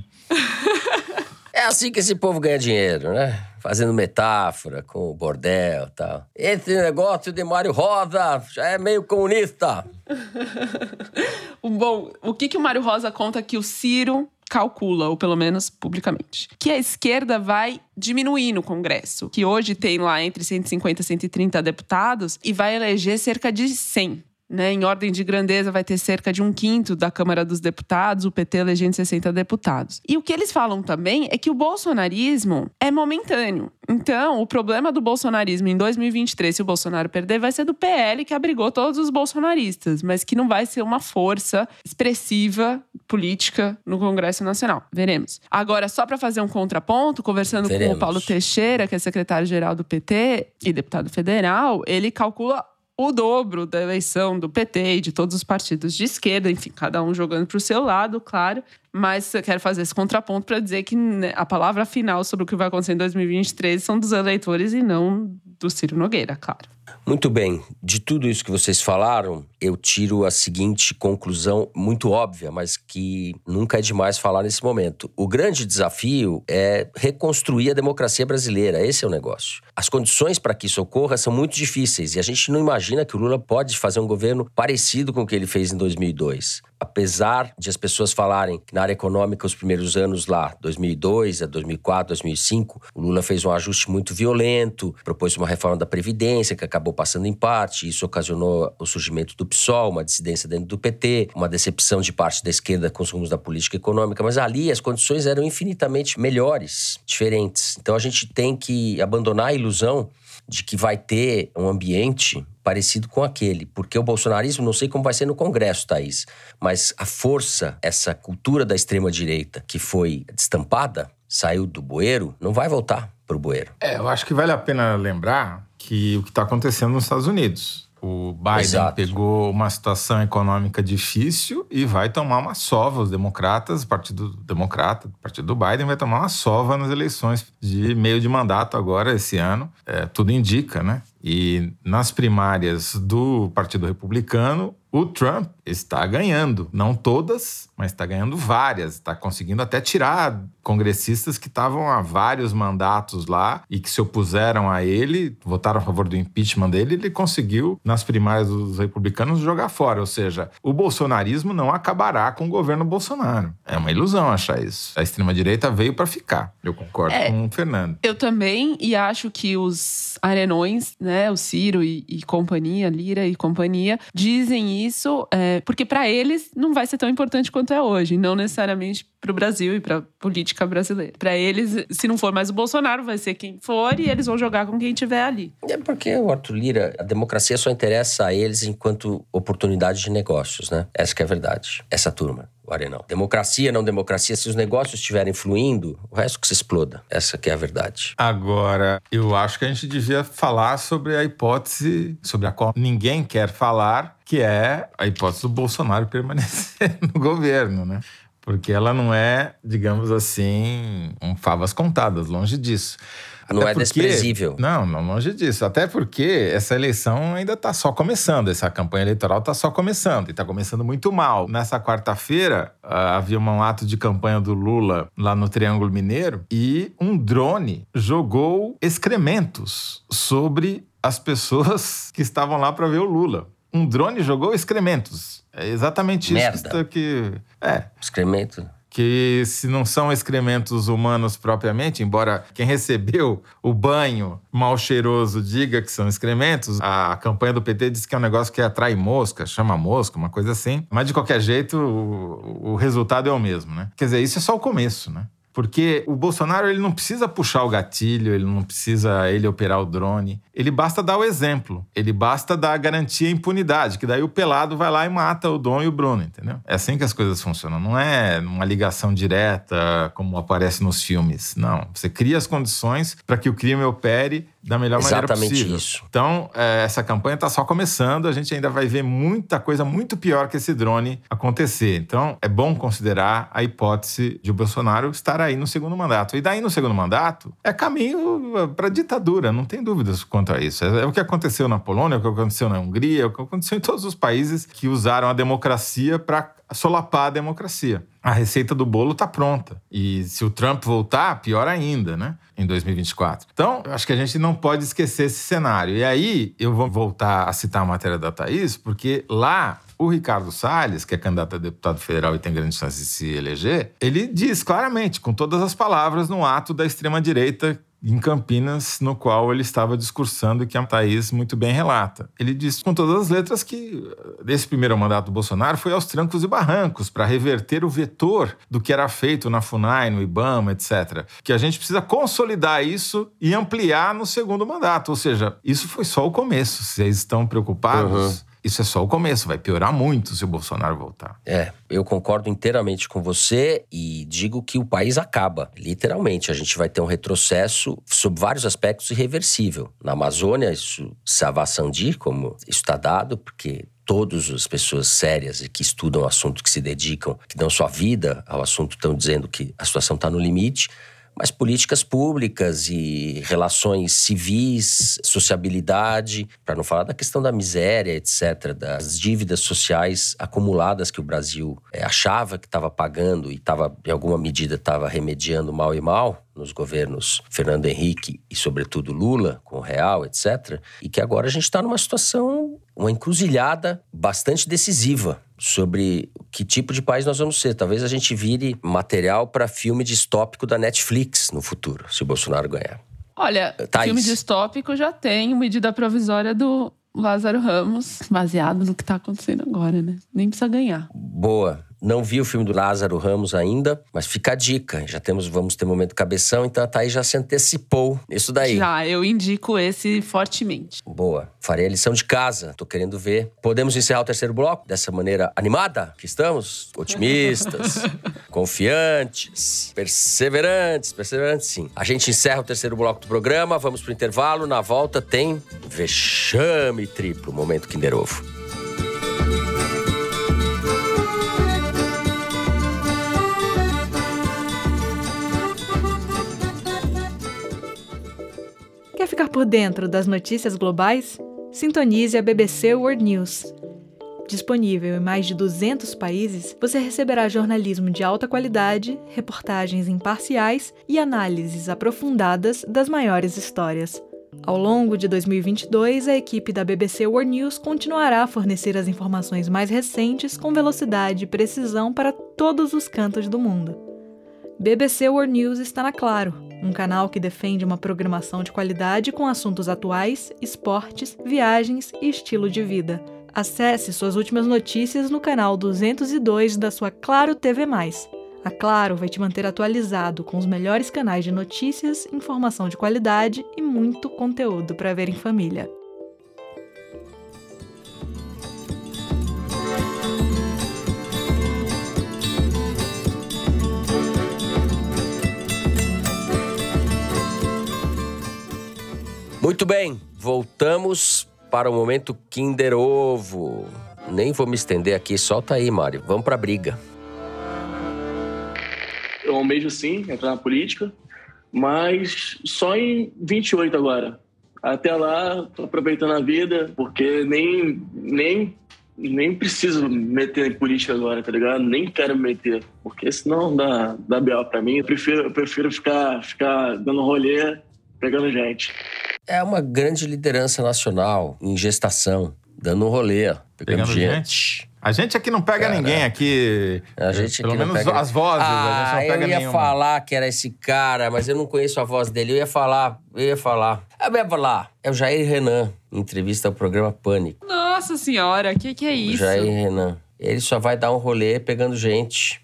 É assim que esse povo ganha dinheiro, né? Fazendo metáfora com o bordel e tal. Esse negócio de Mário Rosa já é meio comunista. Bom, o que, que o Mário Rosa conta que o Ciro calcula, ou pelo menos publicamente, que a esquerda vai diminuir no Congresso, que hoje tem lá entre 150 e 130 deputados e vai eleger cerca de 100. Né, em ordem de grandeza, vai ter cerca de um quinto da Câmara dos Deputados, o PT elegendo 60 deputados. E o que eles falam também é que o bolsonarismo é momentâneo. Então, o problema do bolsonarismo em 2023, se o Bolsonaro perder, vai ser do PL, que abrigou todos os bolsonaristas, mas que não vai ser uma força expressiva política no Congresso Nacional. Veremos. Agora, só para fazer um contraponto, conversando Veremos. com o Paulo Teixeira, que é secretário-geral do PT e deputado federal, ele calcula o dobro da eleição do PT e de todos os partidos de esquerda, enfim, cada um jogando para o seu lado, claro. Mas eu quero fazer esse contraponto para dizer que né, a palavra final sobre o que vai acontecer em 2023 são dos eleitores e não do Ciro Nogueira, claro. Muito bem, de tudo isso que vocês falaram, eu tiro a seguinte conclusão muito óbvia, mas que nunca é demais falar nesse momento. O grande desafio é reconstruir a democracia brasileira, esse é o negócio. As condições para que isso ocorra são muito difíceis e a gente não imagina que o Lula pode fazer um governo parecido com o que ele fez em 2002 apesar de as pessoas falarem que na área econômica os primeiros anos lá, 2002 a 2004, 2005, o Lula fez um ajuste muito violento, propôs uma reforma da previdência que acabou passando em parte, isso ocasionou o surgimento do PSOL, uma dissidência dentro do PT, uma decepção de parte da esquerda com os rumos da política econômica, mas ali as condições eram infinitamente melhores, diferentes. Então a gente tem que abandonar a ilusão de que vai ter um ambiente parecido com aquele. Porque o bolsonarismo, não sei como vai ser no Congresso, Thaís, mas a força, essa cultura da extrema-direita que foi destampada, saiu do bueiro, não vai voltar para o bueiro. É, eu acho que vale a pena lembrar que o que está acontecendo nos Estados Unidos. O Biden Exato. pegou uma situação econômica difícil e vai tomar uma sova. Os democratas, o Partido Democrata, o Partido do Biden, vai tomar uma sova nas eleições de meio de mandato agora, esse ano. É, tudo indica, né? E nas primárias do Partido Republicano, o Trump está ganhando. Não todas, mas está ganhando várias. Está conseguindo até tirar congressistas que estavam há vários mandatos lá e que se opuseram a ele, votaram a favor do impeachment dele. Ele conseguiu, nas primárias dos republicanos, jogar fora. Ou seja, o bolsonarismo não acabará com o governo Bolsonaro. É uma ilusão achar isso. A extrema-direita veio para ficar. Eu concordo é, com o Fernando. Eu também, e acho que os arenões né, o Ciro e, e companhia, Lira e companhia, dizem isso é, porque para eles não vai ser tão importante quanto é hoje, não necessariamente para o Brasil e para política brasileira. Para eles, se não for mais o Bolsonaro, vai ser quem for e eles vão jogar com quem tiver ali. É porque o Arthur Lira, a democracia só interessa a eles enquanto oportunidade de negócios, né? Essa que é a verdade. Essa turma o Arenão. Democracia, não democracia, se os negócios estiverem fluindo, o resto que se exploda. Essa que é a verdade. Agora, eu acho que a gente devia falar sobre a hipótese sobre a qual ninguém quer falar, que é a hipótese do Bolsonaro permanecer no governo, né? Porque ela não é, digamos assim, um favas contadas, longe disso. Não Até é porque, desprezível. Não, não longe disso. Até porque essa eleição ainda está só começando. Essa campanha eleitoral está só começando. E está começando muito mal. Nessa quarta-feira, uh, havia um ato de campanha do Lula lá no Triângulo Mineiro e um drone jogou excrementos sobre as pessoas que estavam lá para ver o Lula. Um drone jogou excrementos. É exatamente isso Merda. que. É. Excremento que se não são excrementos humanos propriamente, embora quem recebeu o banho mal cheiroso diga que são excrementos, a campanha do PT diz que é um negócio que atrai mosca, chama mosca, uma coisa assim. Mas de qualquer jeito, o, o resultado é o mesmo, né? Quer dizer, isso é só o começo, né? Porque o Bolsonaro ele não precisa puxar o gatilho, ele não precisa ele operar o drone. Ele basta dar o exemplo. Ele basta dar a garantia e impunidade, que daí o pelado vai lá e mata o Dom e o Bruno, entendeu? É assim que as coisas funcionam. Não é uma ligação direta como aparece nos filmes. Não. Você cria as condições para que o crime opere da melhor Exatamente maneira possível. isso. Então, é, essa campanha está só começando, a gente ainda vai ver muita coisa muito pior que esse drone acontecer. Então, é bom considerar a hipótese de o Bolsonaro estar aí no segundo mandato. E daí, no segundo mandato, é caminho uh, para ditadura, não tem dúvidas quanto a isso. É, é o que aconteceu na Polônia, é o que aconteceu na Hungria, é o que aconteceu em todos os países que usaram a democracia para solapar a democracia. A receita do bolo está pronta. E se o Trump voltar, pior ainda, né? Em 2024. Então, acho que a gente não pode esquecer esse cenário. E aí, eu vou voltar a citar a matéria da Thaís, porque lá o Ricardo Salles, que é candidato a deputado federal e tem grande chance de se eleger, ele diz claramente, com todas as palavras, no ato da extrema-direita em Campinas, no qual ele estava discursando que a Thaís muito bem relata. Ele disse com todas as letras que esse primeiro mandato do Bolsonaro foi aos trancos e barrancos para reverter o vetor do que era feito na FUNAI, no IBAMA, etc. Que a gente precisa consolidar isso e ampliar no segundo mandato. Ou seja, isso foi só o começo. Vocês estão preocupados? Uhum isso é só o começo, vai piorar muito se o Bolsonaro voltar. É, eu concordo inteiramente com você e digo que o país acaba, literalmente. A gente vai ter um retrocesso sob vários aspectos irreversível. Na Amazônia, isso se avassandir, como está dado, porque todas as pessoas sérias e que estudam o assunto, que se dedicam, que dão sua vida ao assunto, estão dizendo que a situação está no limite. Mas políticas públicas e relações civis, sociabilidade, para não falar da questão da miséria, etc., das dívidas sociais acumuladas que o Brasil é, achava que estava pagando e estava, em alguma medida, estava remediando mal e mal nos governos Fernando Henrique e, sobretudo, Lula, com o Real, etc., e que agora a gente está numa situação, uma encruzilhada bastante decisiva sobre que tipo de país nós vamos ser. Talvez a gente vire material para filme distópico da Netflix no futuro, se o Bolsonaro ganhar. Olha, Thaís. filme distópico já tem medida provisória do Lázaro Ramos, baseado no que está acontecendo agora, né? Nem precisa ganhar. Boa. Não vi o filme do Lázaro Ramos ainda, mas fica a dica. Já temos, vamos ter momento cabeção, então a Thaís já se antecipou isso daí. Já, eu indico esse fortemente. Boa. Farei a lição de casa, tô querendo ver. Podemos encerrar o terceiro bloco dessa maneira animada que estamos? Otimistas, confiantes, perseverantes, perseverantes sim. A gente encerra o terceiro bloco do programa, vamos pro intervalo. Na volta tem vexame triplo, momento Kinder Ovo. Quer ficar por dentro das notícias globais? Sintonize a BBC World News. Disponível em mais de 200 países, você receberá jornalismo de alta qualidade, reportagens imparciais e análises aprofundadas das maiores histórias. Ao longo de 2022, a equipe da BBC World News continuará a fornecer as informações mais recentes com velocidade e precisão para todos os cantos do mundo. BBC World News está na Claro um canal que defende uma programação de qualidade com assuntos atuais, esportes, viagens e estilo de vida. Acesse suas últimas notícias no canal 202 da sua Claro TV+. A Claro vai te manter atualizado com os melhores canais de notícias, informação de qualidade e muito conteúdo para ver em família. Muito bem, voltamos para o momento Kinder Ovo. Nem vou me estender aqui, solta aí, Mário. Vamos para a briga. Eu almejo sim entrar na política, mas só em 28 agora. Até lá, tô aproveitando a vida, porque nem, nem, nem preciso meter em política agora, tá ligado? Nem quero me meter, porque senão dá, dá B.O. pra mim. Eu prefiro, eu prefiro ficar, ficar dando rolê, pegando gente é uma grande liderança nacional em gestação, dando um rolê, pegando, pegando gente. gente. A gente aqui não pega Cara, ninguém aqui. A gente pelo menos pega... as vozes. Ah, a gente não pega eu ia nenhuma. falar que era esse cara, mas eu não conheço a voz dele. Eu ia falar, eu ia falar. Eu ia falar. É o Jair Renan, em entrevista ao programa Pânico. Nossa senhora, o que, que é isso? O Jair Renan. Ele só vai dar um rolê pegando gente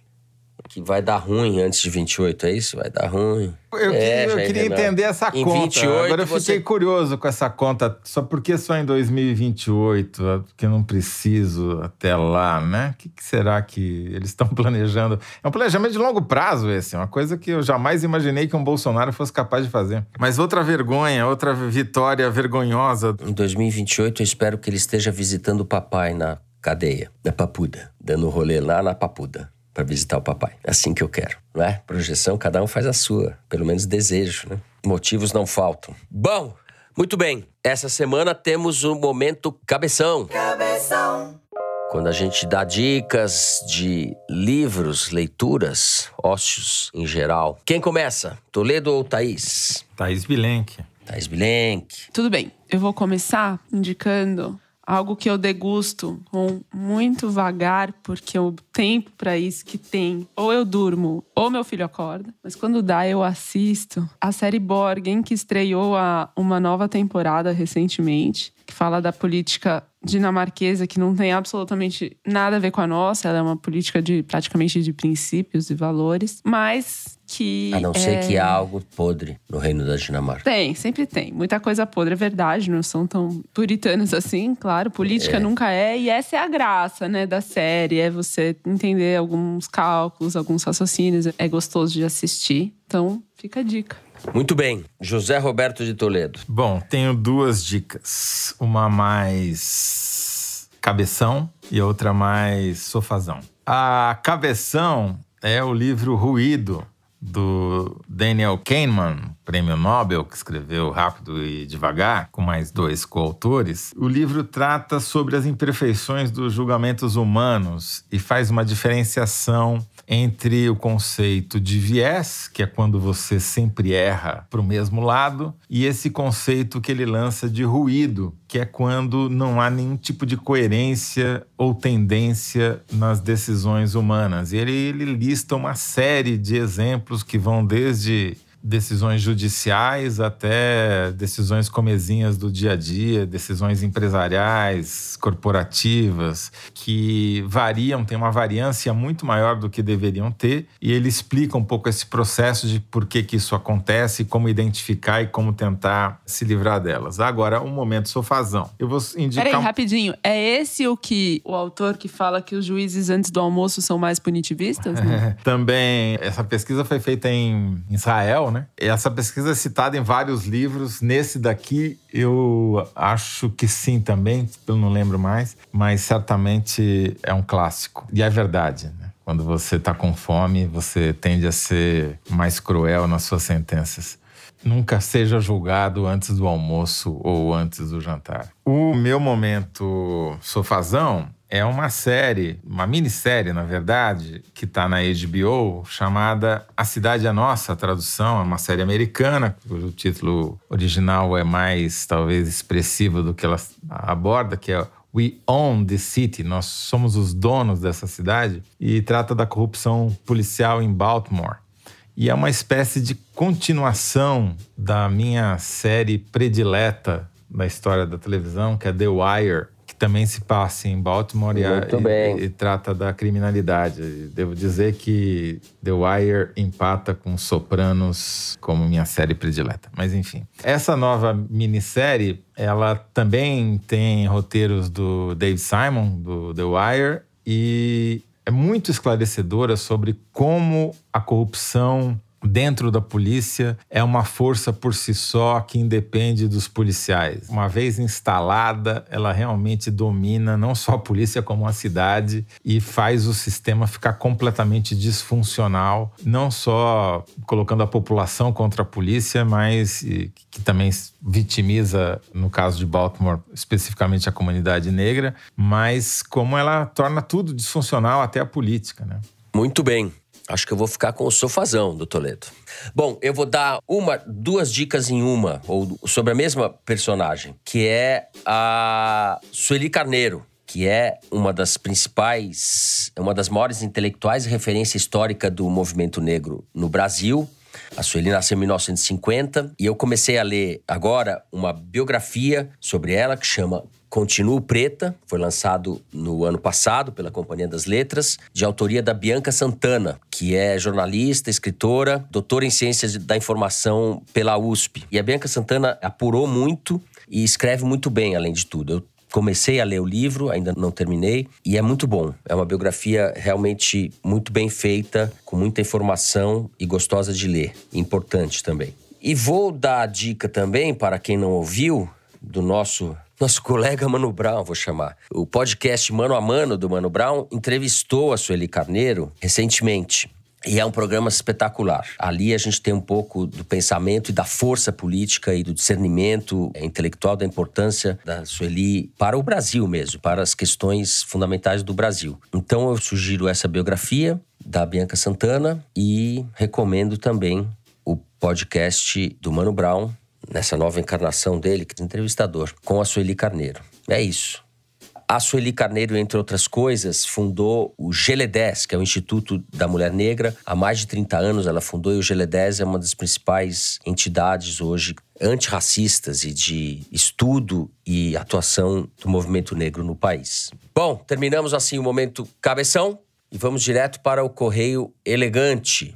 que vai dar ruim antes de 28, é isso? Vai dar ruim. Eu, é, eu queria entender essa em conta. 28, Agora eu fiquei você... curioso com essa conta. Só porque só em 2028, porque eu não preciso até lá, né? O que, que será que eles estão planejando? É um planejamento de longo prazo esse, é uma coisa que eu jamais imaginei que um Bolsonaro fosse capaz de fazer. Mas outra vergonha, outra vitória vergonhosa. Em 2028 eu espero que ele esteja visitando o papai na cadeia, na Papuda, dando rolê lá na Papuda para visitar o papai. É assim que eu quero, não é? Projeção, cada um faz a sua. Pelo menos desejo, né? Motivos não faltam. Bom, muito bem. Essa semana temos o um momento cabeção. Cabeção. Quando a gente dá dicas de livros, leituras, ócios em geral. Quem começa? Toledo ou Thaís? Thaís Bilenque. Thaís Bilenque. Tudo bem. Eu vou começar indicando algo que eu degusto com muito vagar, porque o tempo para isso que tem, ou eu durmo, ou meu filho acorda. Mas quando dá, eu assisto a série Borgen, que estreou a, uma nova temporada recentemente, fala da política dinamarquesa que não tem absolutamente nada a ver com a nossa, ela é uma política de praticamente de princípios e valores, mas que. A não é... ser que há algo podre no reino da Dinamarca. Tem, sempre tem. Muita coisa podre, é verdade, não são tão puritanos assim, claro. Política é. nunca é, e essa é a graça, né, da série, é você entender alguns cálculos, alguns raciocínios. É gostoso de assistir. Então, fica a dica. Muito bem. José Roberto de Toledo. Bom, tenho duas dicas. Uma mais cabeção e outra mais sofazão. A cabeção é o livro Ruído, do Daniel Kahneman, prêmio Nobel, que escreveu Rápido e Devagar, com mais dois coautores. O livro trata sobre as imperfeições dos julgamentos humanos e faz uma diferenciação entre o conceito de viés, que é quando você sempre erra para o mesmo lado, e esse conceito que ele lança de ruído, que é quando não há nenhum tipo de coerência ou tendência nas decisões humanas. E ele, ele lista uma série de exemplos que vão desde decisões judiciais até decisões comezinhas do dia a dia, decisões empresariais, corporativas, que variam, tem uma variância muito maior do que deveriam ter, e ele explica um pouco esse processo de por que, que isso acontece, como identificar e como tentar se livrar delas. Agora, um momento sofazão. Eu vou indicar. Peraí, um... rapidinho. É esse o que o autor que fala que os juízes antes do almoço são mais punitivistas? Né? Também, essa pesquisa foi feita em Israel, né? Essa pesquisa é citada em vários livros. Nesse daqui, eu acho que sim também, eu não lembro mais, mas certamente é um clássico. E é verdade, né? Quando você está com fome, você tende a ser mais cruel nas suas sentenças. Nunca seja julgado antes do almoço ou antes do jantar. O meu momento sofazão é uma série, uma minissérie, na verdade, que está na HBO, chamada A Cidade é Nossa, a tradução, é uma série americana, cujo título original é mais, talvez, expressivo do que ela aborda, que é We Own the City, nós somos os donos dessa cidade, e trata da corrupção policial em Baltimore. E é uma espécie de continuação da minha série predileta da história da televisão, que é The Wire, que também se passa em Baltimore e, e, e, trata da criminalidade. Devo dizer que The Wire empata com Sopranos como minha série predileta. Mas enfim. Essa nova minissérie, ela também tem roteiros do Dave Simon, do The Wire, e é muito esclarecedora sobre como a corrupção dentro da polícia é uma força por si só que independe dos policiais. Uma vez instalada, ela realmente domina não só a polícia como a cidade e faz o sistema ficar completamente disfuncional, não só colocando a população contra a polícia, mas que também vitimiza, no caso de Baltimore, especificamente a comunidade negra, mas como ela torna tudo disfuncional até a política, né? Muito bem. Acho que eu vou ficar com o sofazão do Toledo. Bom, eu vou dar uma, duas dicas em uma, ou sobre a mesma personagem, que é a Sueli Carneiro, que é uma das principais, uma das maiores intelectuais e referência histórica do movimento negro no Brasil. A Sueli nasceu em 1950 e eu comecei a ler agora uma biografia sobre ela que chama Continuo Preta, foi lançado no ano passado pela Companhia das Letras, de autoria da Bianca Santana, que é jornalista, escritora, doutora em Ciências da Informação pela USP. E a Bianca Santana apurou muito e escreve muito bem, além de tudo. Eu comecei a ler o livro, ainda não terminei, e é muito bom. É uma biografia realmente muito bem feita, com muita informação e gostosa de ler. Importante também. E vou dar a dica também para quem não ouviu do nosso nosso colega Mano Brown, vou chamar. O podcast Mano a Mano do Mano Brown entrevistou a Sueli Carneiro recentemente. E é um programa espetacular. Ali a gente tem um pouco do pensamento e da força política e do discernimento intelectual da importância da Sueli para o Brasil mesmo, para as questões fundamentais do Brasil. Então eu sugiro essa biografia da Bianca Santana e recomendo também o podcast do Mano Brown, nessa nova encarnação dele, que é entrevistador, com a Sueli Carneiro. É isso. A Sueli Carneiro, entre outras coisas, fundou o GELE10, que é o Instituto da Mulher Negra. Há mais de 30 anos ela fundou e o GELE10 é uma das principais entidades hoje antirracistas e de estudo e atuação do movimento negro no país. Bom, terminamos assim o momento cabeção e vamos direto para o Correio Elegante.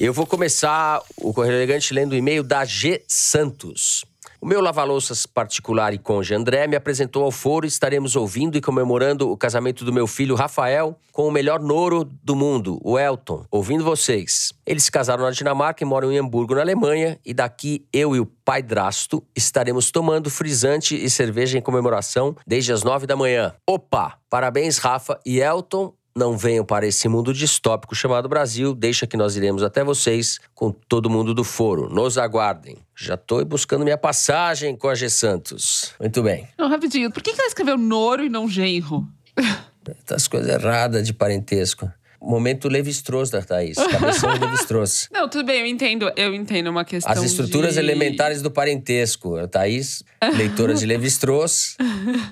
Eu vou começar o Correio Elegante lendo o e-mail da G. Santos. O meu lava-louças particular e conge André me apresentou ao foro e estaremos ouvindo e comemorando o casamento do meu filho Rafael com o melhor noro do mundo, o Elton. Ouvindo vocês. Eles se casaram na Dinamarca e moram em Hamburgo, na Alemanha, e daqui eu e o pai Drasto estaremos tomando frisante e cerveja em comemoração desde as nove da manhã. Opa! Parabéns, Rafa e Elton não venham para esse mundo distópico chamado Brasil. Deixa que nós iremos até vocês com todo mundo do foro. Nos aguardem. Já estou buscando minha passagem com a G Santos. Muito bem. Não, rapidinho. Por que ela escreveu Noro e não Genro? Essas coisas erradas de parentesco. Momento Levi-Strauss da Thaís. Cabeção Levi-Strauss. Não, tudo bem, eu entendo. Eu entendo uma questão As estruturas de... elementares do parentesco. A Thaís, leitora de Levi-Strauss,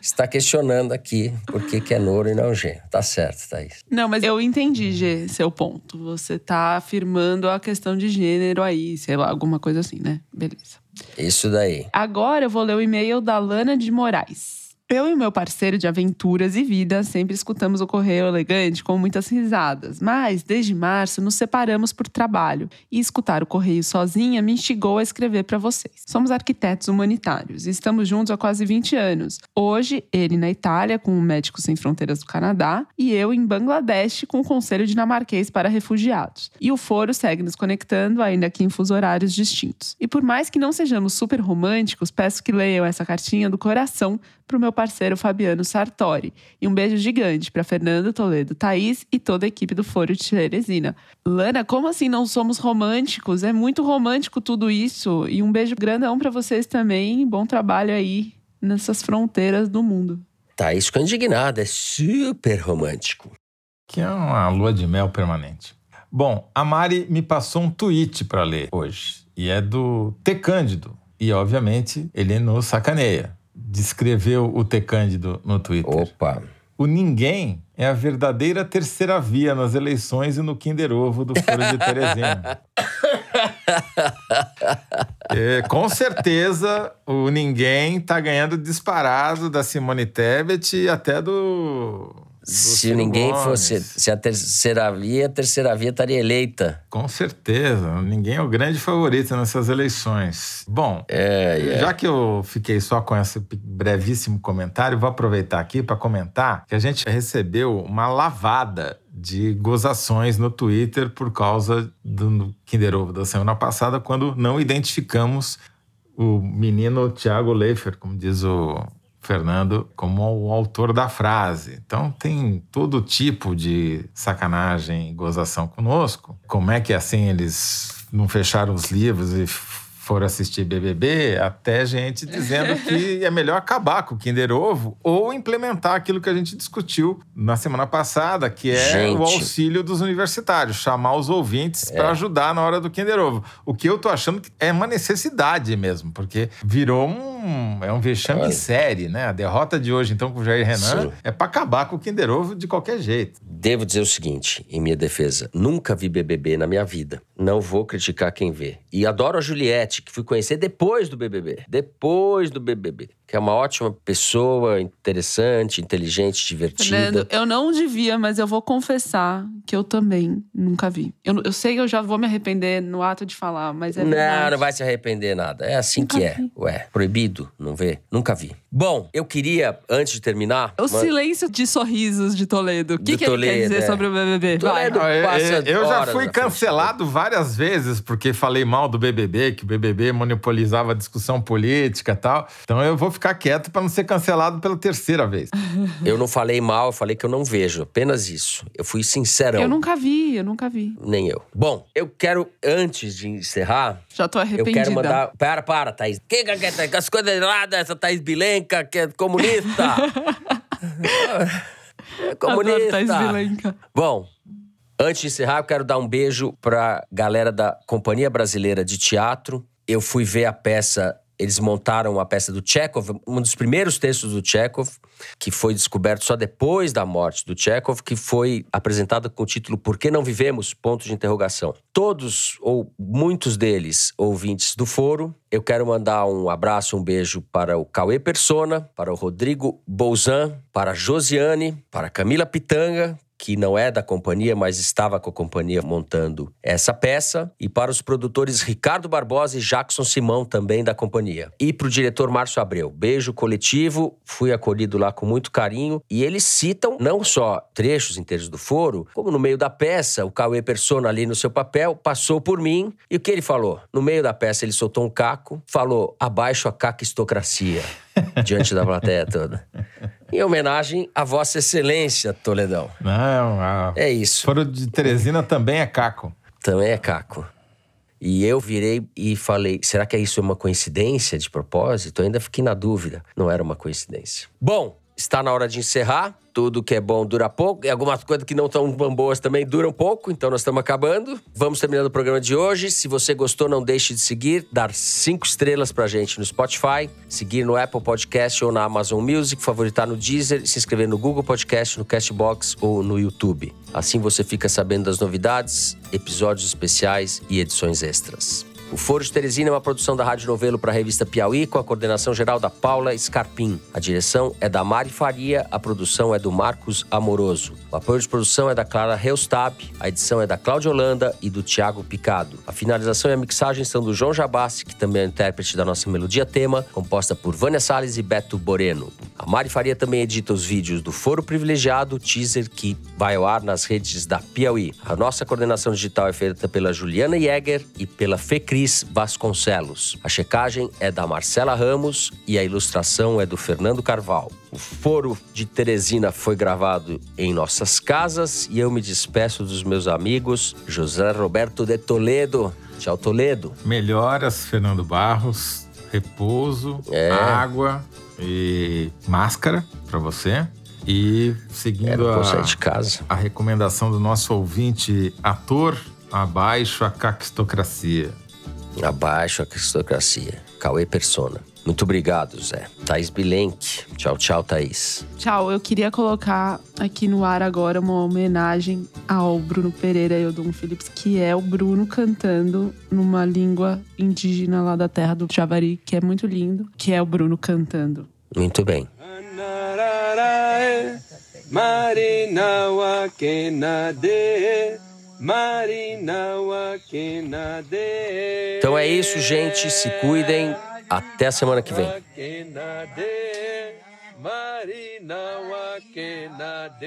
está questionando aqui por que, que é Noro e não G. Tá certo, Thaís. Não, mas eu entendi, G, seu ponto. Você tá afirmando a questão de gênero aí, sei lá, alguma coisa assim, né? Beleza. Isso daí. Agora eu vou ler o e-mail da Lana de Moraes. Eu e meu parceiro de aventuras e vida sempre escutamos o Correio Elegante com muitas risadas, mas desde março nos separamos por trabalho e escutar o Correio sozinha me instigou a escrever para vocês. Somos arquitetos humanitários e estamos juntos há quase 20 anos. Hoje, ele na Itália com o Médicos Sem Fronteiras do Canadá e eu em Bangladesh com o Conselho Dinamarquês para Refugiados. E o foro segue nos conectando, ainda que em fuso horários distintos. E por mais que não sejamos super românticos, peço que leiam essa cartinha do coração para o meu parceiro Fabiano Sartori. E um beijo gigante para Fernando Toledo, Thaís e toda a equipe do Foro de Teresina. Lana, como assim não somos românticos? É muito romântico tudo isso. E um beijo grandão para vocês também. Bom trabalho aí nessas fronteiras do mundo. Thaís ficou indignada, é super romântico. Que é uma lua de mel permanente. Bom, a Mari me passou um tweet para ler hoje. E é do T. Cândido. E, obviamente, ele nos sacaneia descreveu o T. Cândido no Twitter. Opa! O ninguém é a verdadeira terceira via nas eleições e no Kinder Ovo do Foro de Teresina. é, com certeza, o ninguém tá ganhando disparado da Simone Tebet e até do se ninguém Gomes. fosse. Se a terceira via, a terceira via estaria eleita. Com certeza. Ninguém é o grande favorito nessas eleições. Bom, é, é. já que eu fiquei só com esse brevíssimo comentário, vou aproveitar aqui para comentar que a gente recebeu uma lavada de gozações no Twitter por causa do Kinder Ovo da semana passada, quando não identificamos o menino Thiago Leifer, como diz o Fernando como o autor da frase. Então tem todo tipo de sacanagem e gozação conosco. Como é que assim eles não fecharam os livros e for assistir BBB, até gente dizendo que é melhor acabar com o Kinder Ovo ou implementar aquilo que a gente discutiu na semana passada, que é gente. o auxílio dos universitários, chamar os ouvintes é. para ajudar na hora do Kinder Ovo. O que eu tô achando que é uma necessidade mesmo, porque virou um é um vexame em série, né? A derrota de hoje então com o Jair Renan Sim. é para acabar com o Kinder Ovo de qualquer jeito. Devo dizer o seguinte, em minha defesa, nunca vi BBB na minha vida. Não vou criticar quem vê. E adoro a Juliette que fui conhecer depois do BBB. Depois do BBB. Que é uma ótima pessoa, interessante, inteligente, divertida. Fernando, eu não devia, mas eu vou confessar que eu também nunca vi. Eu, eu sei que eu já vou me arrepender no ato de falar, mas é Não, verdade. não vai se arrepender nada. É assim nunca que é. Vi. Ué, proibido, não vê? Nunca vi. Bom, eu queria, antes de terminar. O silêncio de sorrisos de Toledo. O que, que Toledo, ele quer dizer é. sobre o BBB? Toledo Vai. passa eu, eu já fui cancelado várias vezes porque falei mal do BBB, que o BBB monopolizava a discussão política e tal. Então eu vou ficar quieto para não ser cancelado pela terceira vez. eu não falei mal, eu falei que eu não vejo. Apenas isso. Eu fui sincerão. Eu nunca vi, eu nunca vi. Nem eu. Bom, eu quero, antes de encerrar. Já tô arrependida. Eu quero mandar. Para, para, Thaís. Quem que as coisas erradas, essa Thaís Bilen? Bilenca, que é comunista. é comunista. Bom, antes de encerrar, eu quero dar um beijo pra galera da Companhia Brasileira de Teatro. Eu fui ver a peça eles montaram a peça do Chekhov, um dos primeiros textos do Chekhov, que foi descoberto só depois da morte do Chekhov, que foi apresentado com o título Por que não vivemos? Ponto de interrogação. Todos ou muitos deles ouvintes do foro, eu quero mandar um abraço, um beijo para o Cauê Persona, para o Rodrigo Bolzan, para a Josiane, para a Camila Pitanga, que não é da companhia, mas estava com a companhia montando essa peça, e para os produtores Ricardo Barbosa e Jackson Simão, também da companhia. E para o diretor Márcio Abreu. Beijo coletivo, fui acolhido lá com muito carinho, e eles citam não só trechos inteiros do foro, como no meio da peça, o Cauê Persona ali no seu papel passou por mim, e o que ele falou? No meio da peça ele soltou um caco, falou: abaixo a caquistocracia, diante da plateia toda. Em homenagem à Vossa Excelência, Toledão. Não, a... É isso. Foro de Teresina também é caco. Também é caco. E eu virei e falei: será que isso é uma coincidência de propósito? Eu ainda fiquei na dúvida. Não era uma coincidência. Bom, está na hora de encerrar. Tudo que é bom dura pouco. E algumas coisas que não estão boas também duram pouco. Então nós estamos acabando. Vamos terminando o programa de hoje. Se você gostou, não deixe de seguir, dar cinco estrelas pra gente no Spotify, seguir no Apple Podcast ou na Amazon Music, favoritar no Deezer, se inscrever no Google Podcast, no Castbox ou no YouTube. Assim você fica sabendo das novidades, episódios especiais e edições extras. O Foro de Teresina é uma produção da Rádio Novelo para a revista Piauí, com a coordenação geral da Paula Scarpim. A direção é da Mari Faria, a produção é do Marcos Amoroso. O apoio de produção é da Clara Heustab, a edição é da Cláudia Holanda e do Tiago Picado. A finalização e a mixagem são do João Jabassi, que também é intérprete da nossa melodia tema, composta por Vânia Salles e Beto Boreno. A Mari Faria também edita os vídeos do Foro Privilegiado, teaser que vai ao ar nas redes da Piauí. A nossa coordenação digital é feita pela Juliana Jäger e pela Fecris Vasconcelos. A checagem é da Marcela Ramos e a ilustração é do Fernando Carval. O Foro de Teresina foi gravado em nossas casas e eu me despeço dos meus amigos José Roberto de Toledo. Tchau, Toledo. Melhoras, Fernando Barros. Repouso, É. água e máscara para você. E seguindo a, de casa. a recomendação do nosso ouvinte ator, abaixo a caquistocracia. Abaixo a cristocracia. Cauê Persona. Muito obrigado, Zé. Thaís Bilenque. Tchau, tchau, Thaís. Tchau, eu queria colocar aqui no ar agora uma homenagem ao Bruno Pereira e ao Dom Phillips, que é o Bruno cantando numa língua indígena lá da terra do Javari, que é muito lindo, que é o Bruno cantando. Muito bem. Marinawa Kenade, Marinawa Kenade. Então é isso, gente. Se cuidem. Até a semana que vem. Kenade, Marinawa Kenade.